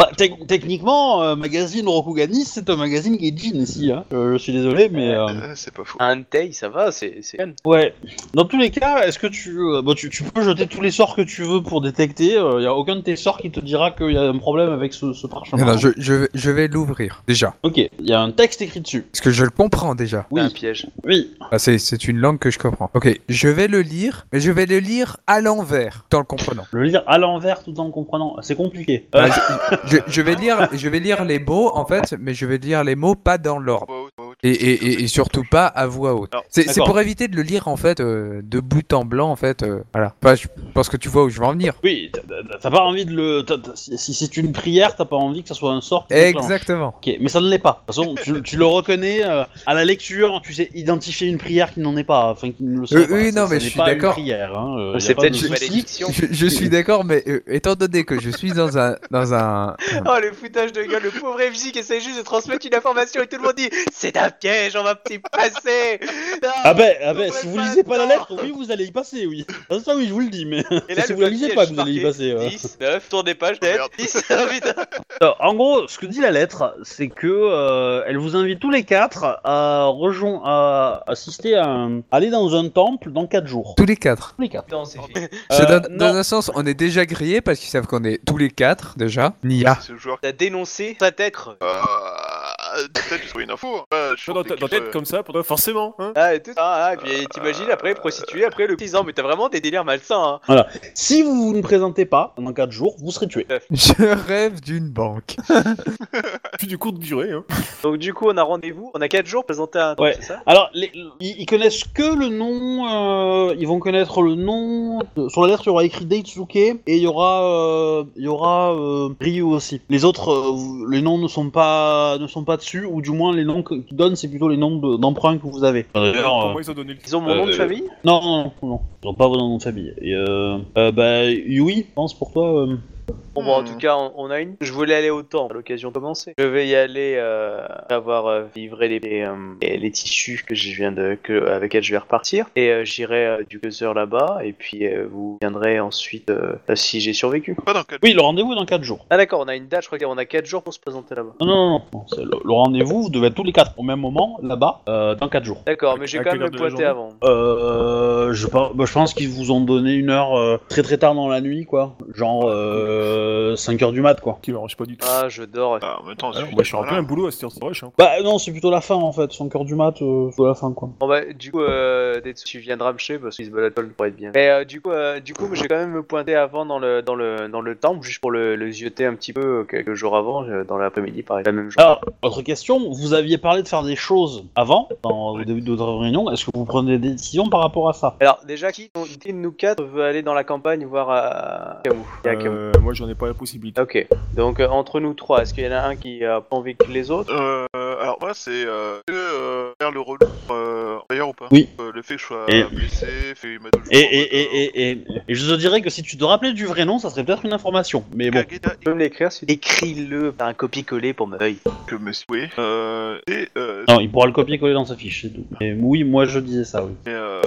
Bah, tec- techniquement, euh, magazine Rokugani, c'est un magazine Gaijin ici. Hein. Euh, je suis désolé, mais euh, Euh, C'est pas faux. Un Tei, ça va, c'est. c'est fun. ouais. Dans tous les cas, est-ce que tu, euh, bon, tu, tu peux jeter tous les sorts que tu veux pour détecter. Il y a aucun de tes sorts qui te dira qu'il y a un problème avec ce, ce parchemin. Non, non, je, je, vais- je vais l'ouvrir déjà. Ok. Il y a un texte écrit dessus. Parce que je le comprends déjà. Oui. Un piège. Oui. Ah, c'est c'est une langue que je comprends. Ok, je vais le lire, mais je vais le lire à l'envers, tout en le comprenant. Le lire à l'envers tout en le comprenant, c'est compliqué. Euh, Ah, je, je- vais lire, je vais lire les mots en fait, mais je vais lire les mots pas dans l'ordre. Et, et, et, et surtout pas à voix haute. C'est pour éviter de le lire en fait euh, de bout en blanc en fait. euh, voilà. Enfin, je pense que tu vois où je veux en venir. Oui, t'as- pas envie de le. si si c'est une prière, t'as pas envie que ça soit un sort. Exactement. Ok, mais ça ne l'est pas. De toute façon, tu, tu le reconnais euh, à la lecture, tu sais identifier une prière qui n'en est pas, enfin qui ne le Euh, pas. oui, non, ça mais je suis d'accord. hein, euh, C'est peut-être une malédiction. Je, je suis d'accord, mais étant donné que je suis dans un dans un Oh le foutage de gueule, le pauvre MC qui essaie juste de transmettre une information et tout le monde dit c'est un piège, on va petit passer. Non, *laughs* Ah ben, ah ben, si vous lisez pas la lettre, oui, vous allez y passer, oui. Ça, ça, oui, je vous le dis, mais Et là, *laughs* si vous la lisez pas, vous allez y passer. ouais. 10, 9, tour des pages, Oh, merde. 10, oh, putain. Alors, en gros, ce que dit la lettre, c'est que euh, elle vous invite tous les quatre à rejoindre, à assister à un, aller dans un temple dans quatre jours. tous les quatre. Tous les quatre. Non, c'est Euh, dans, non. dans un sens, on est déjà grillés parce qu'ils savent qu'on est tous les quatre déjà. Nia. Le joueur. T'as dénoncé sa tête. Euh, Peut-être que c'est une info. hein. Ouais, je suis Dans ta dans ta tête euh, comme ça, pour toi, forcément. Hein Ah, et tout ça, ah, et puis t'imagines après prostituée, après le petit mais t'as vraiment des délires malsains. Hein. Si vous vous ne présentez pas dans quatre jours, vous serez tué. Je rêve d'une banque. *laughs* Puis du courte durée. Hein. Donc du coup, on a rendez-vous, on a 4 jours présenté un Ouais. c'est ça? Alors, les- ils, ils connaissent que le nom. euh, ils vont connaître le nom. sur la lettre, il y aura écrit Daisuke et il y aura, euh, il y aura euh, Ryu aussi. Les autres, euh, vous- les noms ne sont pas, ne sont pas dessus, ou du moins les noms que- qu'ils donnent, c'est plutôt les noms de- d'emprunts que vous avez. D'ailleurs, euh, Comment ils ont donné le Ils ont mon nom de Euh, famille? Non, non, non, non, ils ont pas vos noms de famille. Et, euh, euh, bah, Yui, je pense pour toi. Bon, bon, en Hmm. tout cas, on, on a une. Je voulais aller au temple à l'occasion de commencer. Je vais y aller euh, avoir euh, livré les, les, euh, les- les tissus que je viens de, que, avec lesquels je vais repartir. Et euh, j'irai euh, du buzzer là-bas. Et puis euh, vous viendrez ensuite euh, si j'ai survécu. Pas dans quel. Oui, le rendez-vous est dans 4 jours. Ah d'accord, on a une date. Je crois qu'on a 4 jours pour se présenter là-bas. Non, non, non, non, c'est le, le rendez-vous, vous devez être tous les quatre au même moment, là-bas, euh, dans 4 jours. D'accord, mais j'ai À quand quelle même heure me de la pointer journée avant. Euh, je, pense- bah, je pense qu'ils vous ont donné une heure euh, très très tard dans la nuit, quoi. Genre euh, 5 heures du mat, quoi. qui m'arrange pas du tout. Ah, je dors. Ah, en même temps, Alors, c'est- moi, je suis en voilà. plein boulot à c'est rush. Hein. Bah non, c'est plutôt la fin en fait, 5 heures du mat, euh, c'est la fin, quoi. Bon bah du coup euh, Detsu, tu viendras me chez parce qu'il se balade pas pour être bien. Mais euh, du coup euh, du coup je vais quand même me pointer avant dans le dans le dans le temple juste pour le, le zioter un petit peu quelques jours avant dans l'après-midi pareil la même journée. Alors, autre question, vous aviez parlé de faire des choses avant, dans, au début de votre réunion, est-ce que vous prenez des décisions par rapport à ça? Alors déjà qui, qui de nous quatre veut aller dans la campagne voir à. Euh, moi, j'en ai pas la possibilité. Ok, donc euh, entre nous trois, est-ce qu'il y en a un qui a pas envie que les autres? Euh, alors moi c'est euh, euh, faire le relou euh, d'ailleurs ou pas Oui. Euh, le fait que je sois Et- blessé fait et, et, et, et, et, et je te dirais que si tu te rappelais du vrai nom, ça serait peut-être une information, mais bon. Kageda Tu peux me l'écrire s'il- Écris-le par un copier-coller pour me que me souhait euh, et euh, Non, il pourra le copier-coller dans sa fiche, c'est tout. Et oui, moi je disais ça, oui. et, euh,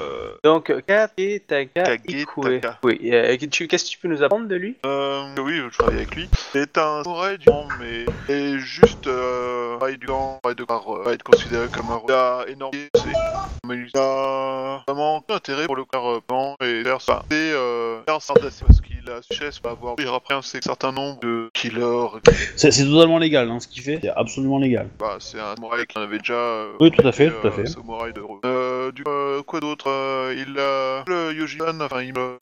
Donc Kagetaka. Ikue. Oui, euh, tu- qu'est-ce que tu peux nous apprendre de lui? Euh, oui je travaille avec lui c'est un samouraï du mais est juste euh, du de euh, être considéré comme un il a énormément c'est mais il a vraiment aucun intérêt pour le carrément et faire ça. Et euh, faire ça parce qu'il a succès va avoir il après un certain nombre de killers. C'est c'est totalement légal, hein, ce qu'il fait. C'est absolument légal. Bah, c'est un samouraï qui en avait déjà. euh, Oui, tout à fait, euh, tout à fait. Samouraï de euh, du euh, quoi d'autre euh, Il a le Yojian, enfin il me.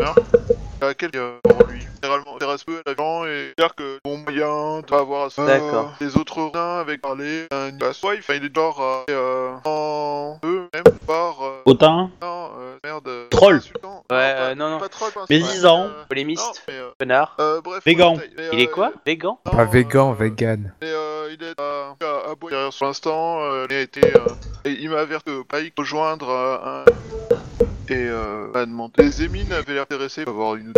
Hein il a quel euh, pour lui Généralement, il intéresse peu à gens et dire que bon moyen de avoir ça. D'accord. Les autres riens avec parler, un bah, soit il, enfin, il est genre euh, euh, en eux même par euh, Autant non euh, merde. euh, Troll. insultant. Ouais, pas- euh, non, non. Pas troll, pas Mais insultant, disant. euh, non, Polémiste mais, euh, Connard euh, bref. Végan. ouais, mais, Il est euh, quoi Végan? non, Pas végan, euh, vegan. et euh, il est à, à, à bout derrière sur l'instant. euh, il a été. euh, et il m'a averti de pas y rejoindre euh, un. Et euh, m'a demandé. Les Émines avaient l'air intéressés par avoir une.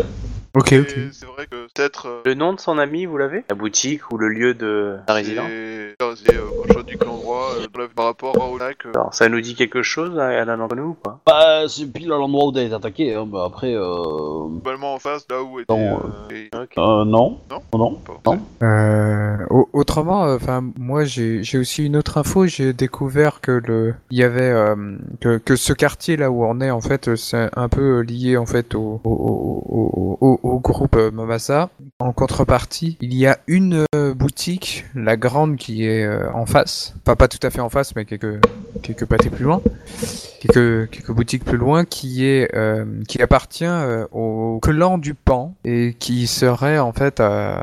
Ok, Et ok. C'est vrai que peut-être. euh, Le nom de son ami, vous l'avez? La boutique ou le lieu de la résidence? C'est c'est, euh, quand je dis que l'endroit euh, bref, par rapport au lac. euh, Alors, ça nous dit quelque chose à l'un d'entre nous ou pas? Bah, c'est pile à l'endroit où t'as été attaqué. Hein. Bah, après, euh... globalement en face, là où était. Non, euh, et- Ok. euh, non. Non? Non. pas- Non. Euh, au- autrement, enfin, moi j'ai j'ai aussi une autre info. J'ai découvert que le, il y avait euh, que, que ce quartier là où on est en fait, c'est un peu lié en fait au au, au, au, au- au groupe euh, Mamasa. En contrepartie, il y a une euh, boutique, la grande qui est euh, en face. Enfin, pas tout à fait en face, mais quelques quelques pâtés plus loin. Quelques, quelques boutiques plus loin qui est euh, qui appartient euh, au clan du Pan et qui serait en fait euh,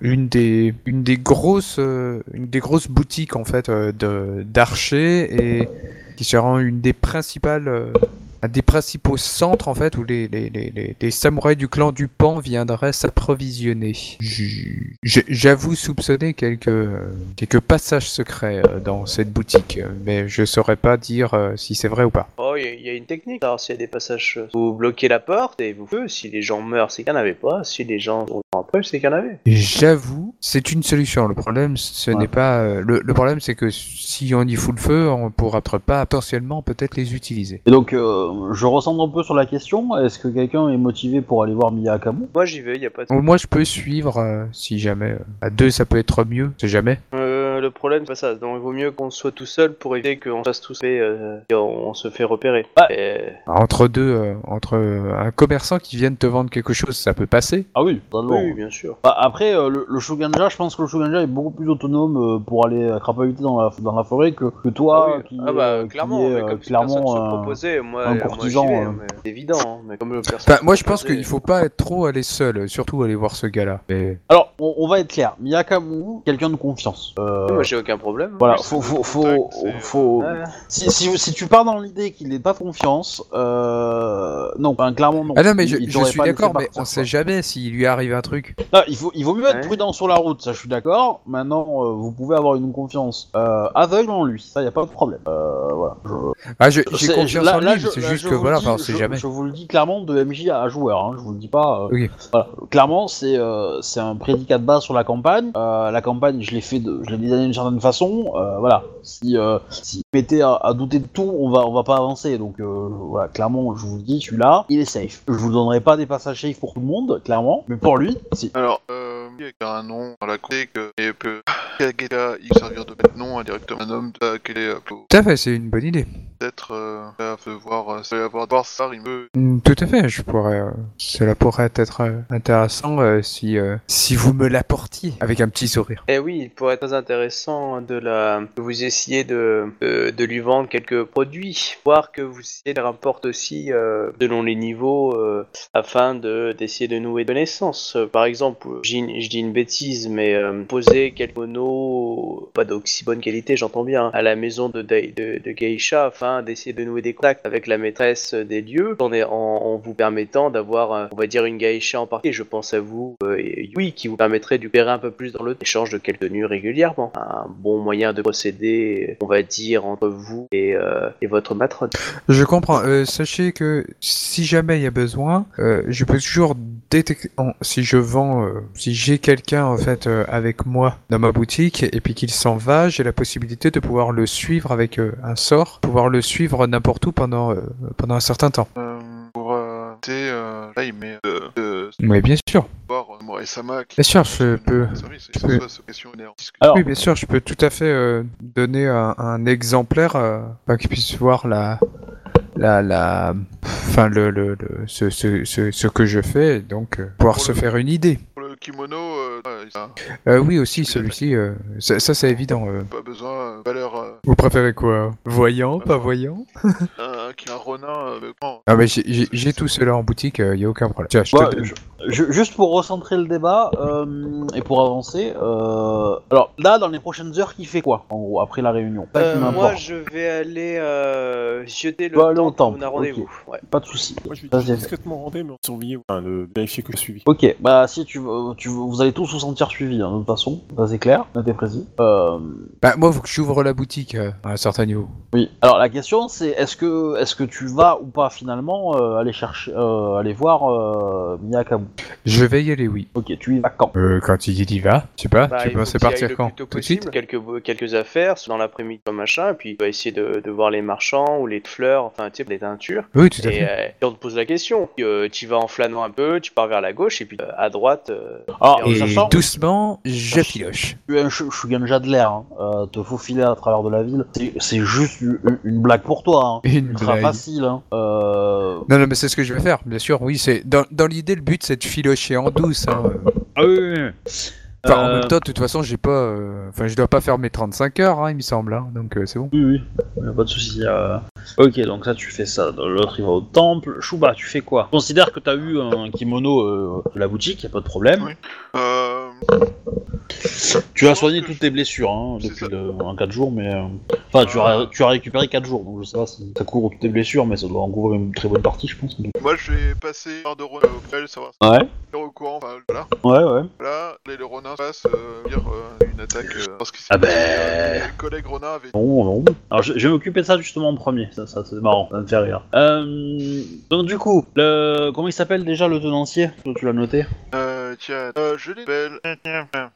une des une des grosses une des grosses boutiques en fait d'archers et qui sera une des principales un des principaux centres en fait où les, les, les, les, les samouraïs du clan du Pan viendraient s'approvisionner. J'avoue soupçonner quelques quelques passages secrets euh, dans cette boutique, mais je saurais pas dire euh, si c'est vrai ou pas. Oh, il y, a- il y a une technique. Alors, s'il y a des passages, euh, vous bloquez la porte et vous feu. Si les gens meurent, c'est qu'il n'y en avait pas. Si les gens sont après, c'est qu'il y en avait. J'avoue, c'est une solution. Le problème, ce Ouais. n'est pas le, le problème, c'est que si on y fout le feu, on pourra peut- pas potentiellement peut-être les utiliser. Et donc, euh, je ressemble un peu sur la question. Est-ce que quelqu'un est motivé pour aller voir Miyakamu? Moi, j'y vais, il n'y a pas de. Moi, je peux suivre euh, si jamais. euh, à deux, ça peut être mieux. C'est jamais. Euh, problème, c'est pas ça. Donc, il vaut mieux qu'on soit tout seul pour éviter qu'on se fasse tous fait, euh, et on, on se fait repérer. Ah. Et- Entre deux, euh, entre euh, un commerçant qui vient de te vendre quelque chose, ça peut passer. Ah oui, totalement. Oui, bien sûr. Bah, après, euh, le, le je pense que le Shuganja est beaucoup plus autonome euh, pour aller euh, crapahuter dans la, dans la forêt que, que toi, ah, oui. qui, Ah bah, euh, qui clairement, est, mais euh, comme si personne clairement se euh, proposait, moi, un courtisan, vais, euh. hein, mais c'est évident. hein, mais comme le personne Enfin, moi, je pense qu'il faut pas être trop aller seul, euh, surtout aller voir ce gars-là. Mais Alors, on, on va être clair. Miyakamu, quelqu'un de confiance. Euh, Moi, j'ai aucun problème. voilà, faut, faut, faut, faut- Ouais. Si, si, si tu pars dans l'idée qu'il n'est pas confiance, euh, non, enfin, clairement non. ah non, mais je, suis d'accord, mais on quoi. sait jamais s'il lui arrive un truc. Il, faut, il vaut mieux être Ouais. prudent sur la route, ça je suis d'accord. Maintenant, euh, vous pouvez avoir une confiance euh, aveugle en lui, ça y a pas de problème. Euh, voilà. Je- Ah, j'ai confiance là- en lui, je- c'est juste que vous voilà, le dis- enfin, on sait je, jamais. Je vous le dis clairement de MJ à joueur, hein, je vous le dis pas. euh, voilà. Clairement, c'est euh, c'est un prédicat de base sur la campagne. Euh, la campagne, je l'ai fait, de, je l'ai d'une certaine façon. Euh, voilà. Si euh, si vous mettez à, à douter de tout, on va on va pas avancer. Donc euh, voilà, clairement, je vous le dis, celui-là, il est safe. Je vous donnerai pas des passages safe pour tout le monde, clairement, mais pour lui, si. Alors, euh, il y a un nom dans la côté que, et que *laughs* Kageta, il servir de nom indirectement un homme de quel est euh, Tout à fait, c'est une bonne idée. Peut-être euh, voir, euh, avoir voir ça, il me Mm, Tout à fait, je pourrais. euh, cela pourrait être euh, intéressant euh, si euh, si vous me l'apportiez avec un petit sourire. Eh oui, il pourrait être très intéressant de la que vous essayez de, de, de lui vendre quelques produits, voire que vous essayez de rapporter aussi euh, selon les niveaux euh, afin de d'essayer de nouer de connaissances. Par exemple, je dis- une bêtise, mais euh, poser quelques monos, pas d'aussi bonne qualité, j'entends bien, à la maison de, Dai- de, de Geisha afin d'essayer de nouer des contacts avec la maîtresse des lieux en, vous permettant d'avoir, euh, on va dire, une Geisha en partie. Je pense à vous, euh, Yui, qui vous permettrait de pérer un peu plus dans le échange de quelques tenues régulièrement. Un bon moyen de procéder, on va dire, entre vous et, euh, et votre matrone. Je comprends. Euh, sachez que si jamais il y a besoin, je peux toujours détecter si je vends, si j'ai quelqu'un en fait avec moi dans ma boutique et puis qu'il s'en va, j'ai la possibilité de pouvoir le suivre avec un sort, pouvoir le suivre n'importe où pendant euh, pendant un certain temps. euh, pour euh, euh, là, il met Oui, bien sûr. voir moi et Sama qui Bien sûr, je peux. je. Alors, Oui, bien sûr, je peux tout à fait euh, donner un, un exemplaire, euh, afin qu'ils puissent voir la, la, la, enfin le, le, le- ce, ce, ce, ce que je fais, et donc euh, pouvoir Pour se le- faire une idée. Kimono, euh, Euh, oui, aussi celui-ci, euh, ça, ça, c'est évident. euh. pas besoin, euh, valeur, euh, Vous préférez quoi? Voyant, pas voyant? *laughs* Un, un Ronin, euh, Ah mais j'ai- tout cela en boutique, il y a aucun problème. Tiens, je te Ouais, le donne. je- je- juste pour recentrer le débat euh, et pour avancer, euh, alors là, dans les prochaines heures, qui fait quoi, en gros, après la réunion? Euh, moi, je vais aller euh, jeter le où temple, on a rendez-vous. Ouais. Pas de soucis. Moi, je vais discrètement rentrer, mais enfin, de vérifier que je suis suivi. Ok, bah si tu veux, tu vous allez tous vous sentir suivis, hein, de toute façon, ça c'est clair, et précis. Euh, Bah, moi, faut que j'ouvre la boutique euh, à un certain niveau. oui. Alors la question c'est est-ce que est-ce que tu vas ou pas finalement euh, aller chercher, euh, aller voir euh, Miyakabu? Je vais y aller, oui. Ok, tu y vas quand? Euh, quand il dit va, je sais pas, Bah, tu aille partir quand Tout de suite? quelques, quelques affaires dans l'après-midi, comme machin, et puis tu vas essayer de, de voir les marchands ou les fleurs, enfin, tu sais, les teintures. Oui, tout à Et fait. euh, puis on te pose la question. Euh, tu vas en flânant un peu, tu pars vers la gauche, et puis euh, à droite. Alors, Et sachant doucement, je filoche. tu es un sh- Shugenja de l'air, hein, euh, te faufiler à travers de la ville, c'est- juste une, une blague pour toi, hein. Une ultra blague. facile. Hein. Euh... Non, non, mais c'est ce que je vais faire, bien sûr. Oui, c'est dans, dans l'idée, le but, c'est de filocher en douce. hein. Ah oui, oui, oui. Enfin, en Euh, même temps, de toute façon, j'ai pas. euh, Enfin, je dois pas faire mes 35 heures, hein, il me semble. hein, donc, euh, c'est bon. Oui, oui, y a pas de souci. euh. Ok, donc ça tu fais ça. L'autre il va au temple. Shuba, tu fais quoi? Considère que t'as eu un kimono euh, de la boutique, y a pas de problème. Oui. Euh, Tu as soigné toutes tes blessures hein, depuis le, en 4 jours, mais. euh, Enfin, tu, as, tu as récupéré 4 jours, donc je sais pas si ça couvre toutes tes blessures, mais ça doit en couvrir une très bonne partie, je pense. moi, je vais passer par de Ronin au Pel, savoir si Ouais, est au courant, enfin, voilà. ouais, ouais. Voilà, et le Ronin passe, euh, dire euh, une attaque, euh, parce que c'est- Ah ben. mes collègues Ronin avaient Non, non. Alors je, je vais m'occuper de ça justement en premier, ça, ça c'est marrant, ça me fait rire. Euh, donc du coup, le, comment il s'appelle déjà le tenancier? Toi, Tu l'as noté? Euh, tiens, euh, je l'appelle.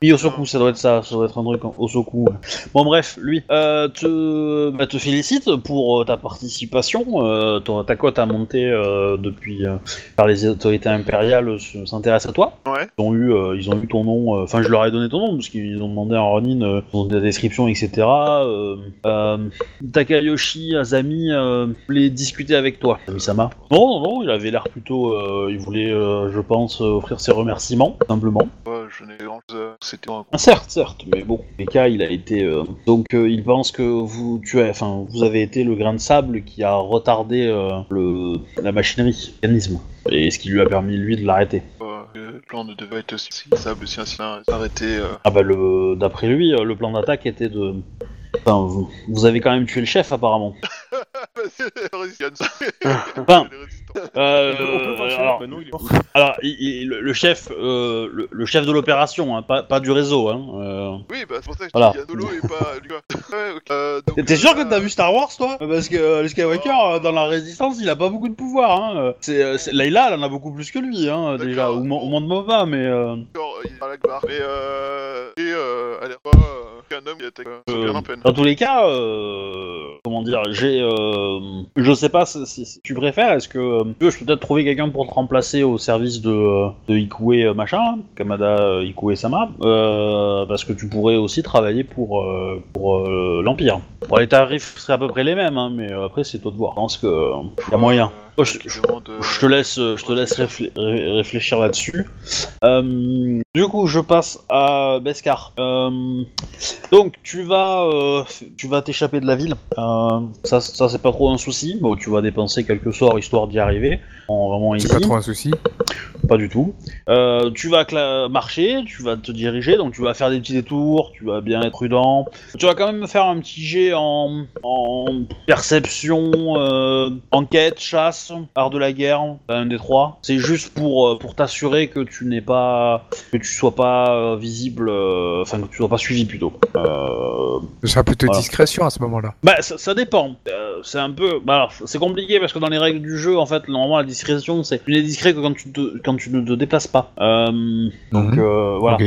Oui, Osoku, ça doit être ça, ça doit être un truc en Osoku. Bon, bref, lui, euh, te, bah, te félicite pour euh, ta participation. Euh, ton- ta cote a monté euh, depuis par les autorités impériales se- s'intéressent à toi. Ouais. Ils ont eu, ils ont eu ton nom. Enfin, je leur ai donné ton nom parce qu'ils ont demandé à Ronin la description, etc. Takayoshi Azami voulait discuter avec toi, Ami-sama. Non, non, non, il avait l'air plutôt. il voulait, je pense, offrir ses remerciements, simplement. Ouais, je n'ai grand chose à... C'était un Ah, certes, certes, mais bon, les cas, il a été. euh, Donc, euh, il pense que vous, tu as, enfin, vous avez été le grain de sable qui a retardé euh, le, la machinerie, le mécanisme, et ce qui lui a permis lui de l'arrêter. euh, le plan ne devait être aussi sable si un arrêté. Euh... Ah bah, le, d'après lui, euh, le plan d'attaque était de. Enfin, vous, vous avez quand même tué le chef apparemment. *laughs* résistants. Enfin. *laughs* euh, on peut pas alors, non, il est mort. alors, il- il- le, le chef, euh, le, le chef de l'opération, hein, pas, pas du réseau. Hein, euh. Oui, bah c'est pour ça que je Voilà. dis Yanolo et pas *laughs* lui. ouais, ok. Euh, donc, T'es euh, sûr que t'as vu Star Wars, toi? Parce que euh, le Skywalker, euh, dans la Résistance, il a pas beaucoup de pouvoir. Hein. Euh, C'est, euh, c'est- Layla, elle en a beaucoup plus que lui, hein, déjà. Ou, Mo- ou monde Mova, mais... Euh... D'accord, il est à la barre. Mais euh. Et euh. Elle est pas. Euh, qu'un homme qui attaque. Euh, euh, bien en peine. dans tous les cas, euh, comment dire, j'ai, euh, je sais pas si, si- si tu préfères. Est-ce que euh, je peux peut-être trouver quelqu'un pour te remplacer au service de, euh, de Ikue euh, machin, Kamada euh, Ikue Sama, parce que tu pourrais aussi travailler pour pour l'Empire. Bon, les tarifs seraient à peu près les mêmes, hein, mais après c'est toi de voir. Je pense euh, y a moyen. Euh, je- je- demande, euh, Je te laisse, je te laisse réflé- ré- réfléchir là-dessus. Euh, du coup, je passe à Beskar. Euh, donc, tu vas, euh, tu vas t'échapper de la ville. Euh, ça, ça c'est pas trop un souci. Bon, tu vas dépenser quelques sorts histoire d'y arriver. En vraiment C'est pas trop un souci. Pas du tout. Euh, tu vas marcher, tu vas te diriger, donc tu vas faire des petits détours, tu vas bien être prudent. Tu vas quand même faire un petit jet en, en perception, euh, enquête, chasse, art de la guerre, un des trois. C'est juste pour, euh, pour t'assurer que tu n'es pas, que tu sois pas visible, euh, enfin que tu sois pas suivi plutôt. Euh, Ce sera plutôt Voilà. discrétion à ce moment-là. bah, ça, ça dépend. C'est un peu. Bah, c'est compliqué parce que dans les règles du jeu, en fait, normalement, la discrétion, c'est. Tu n'es discret que quand tu, te, quand tu ne te déplaces pas. Euh, donc, Mhm. euh, voilà.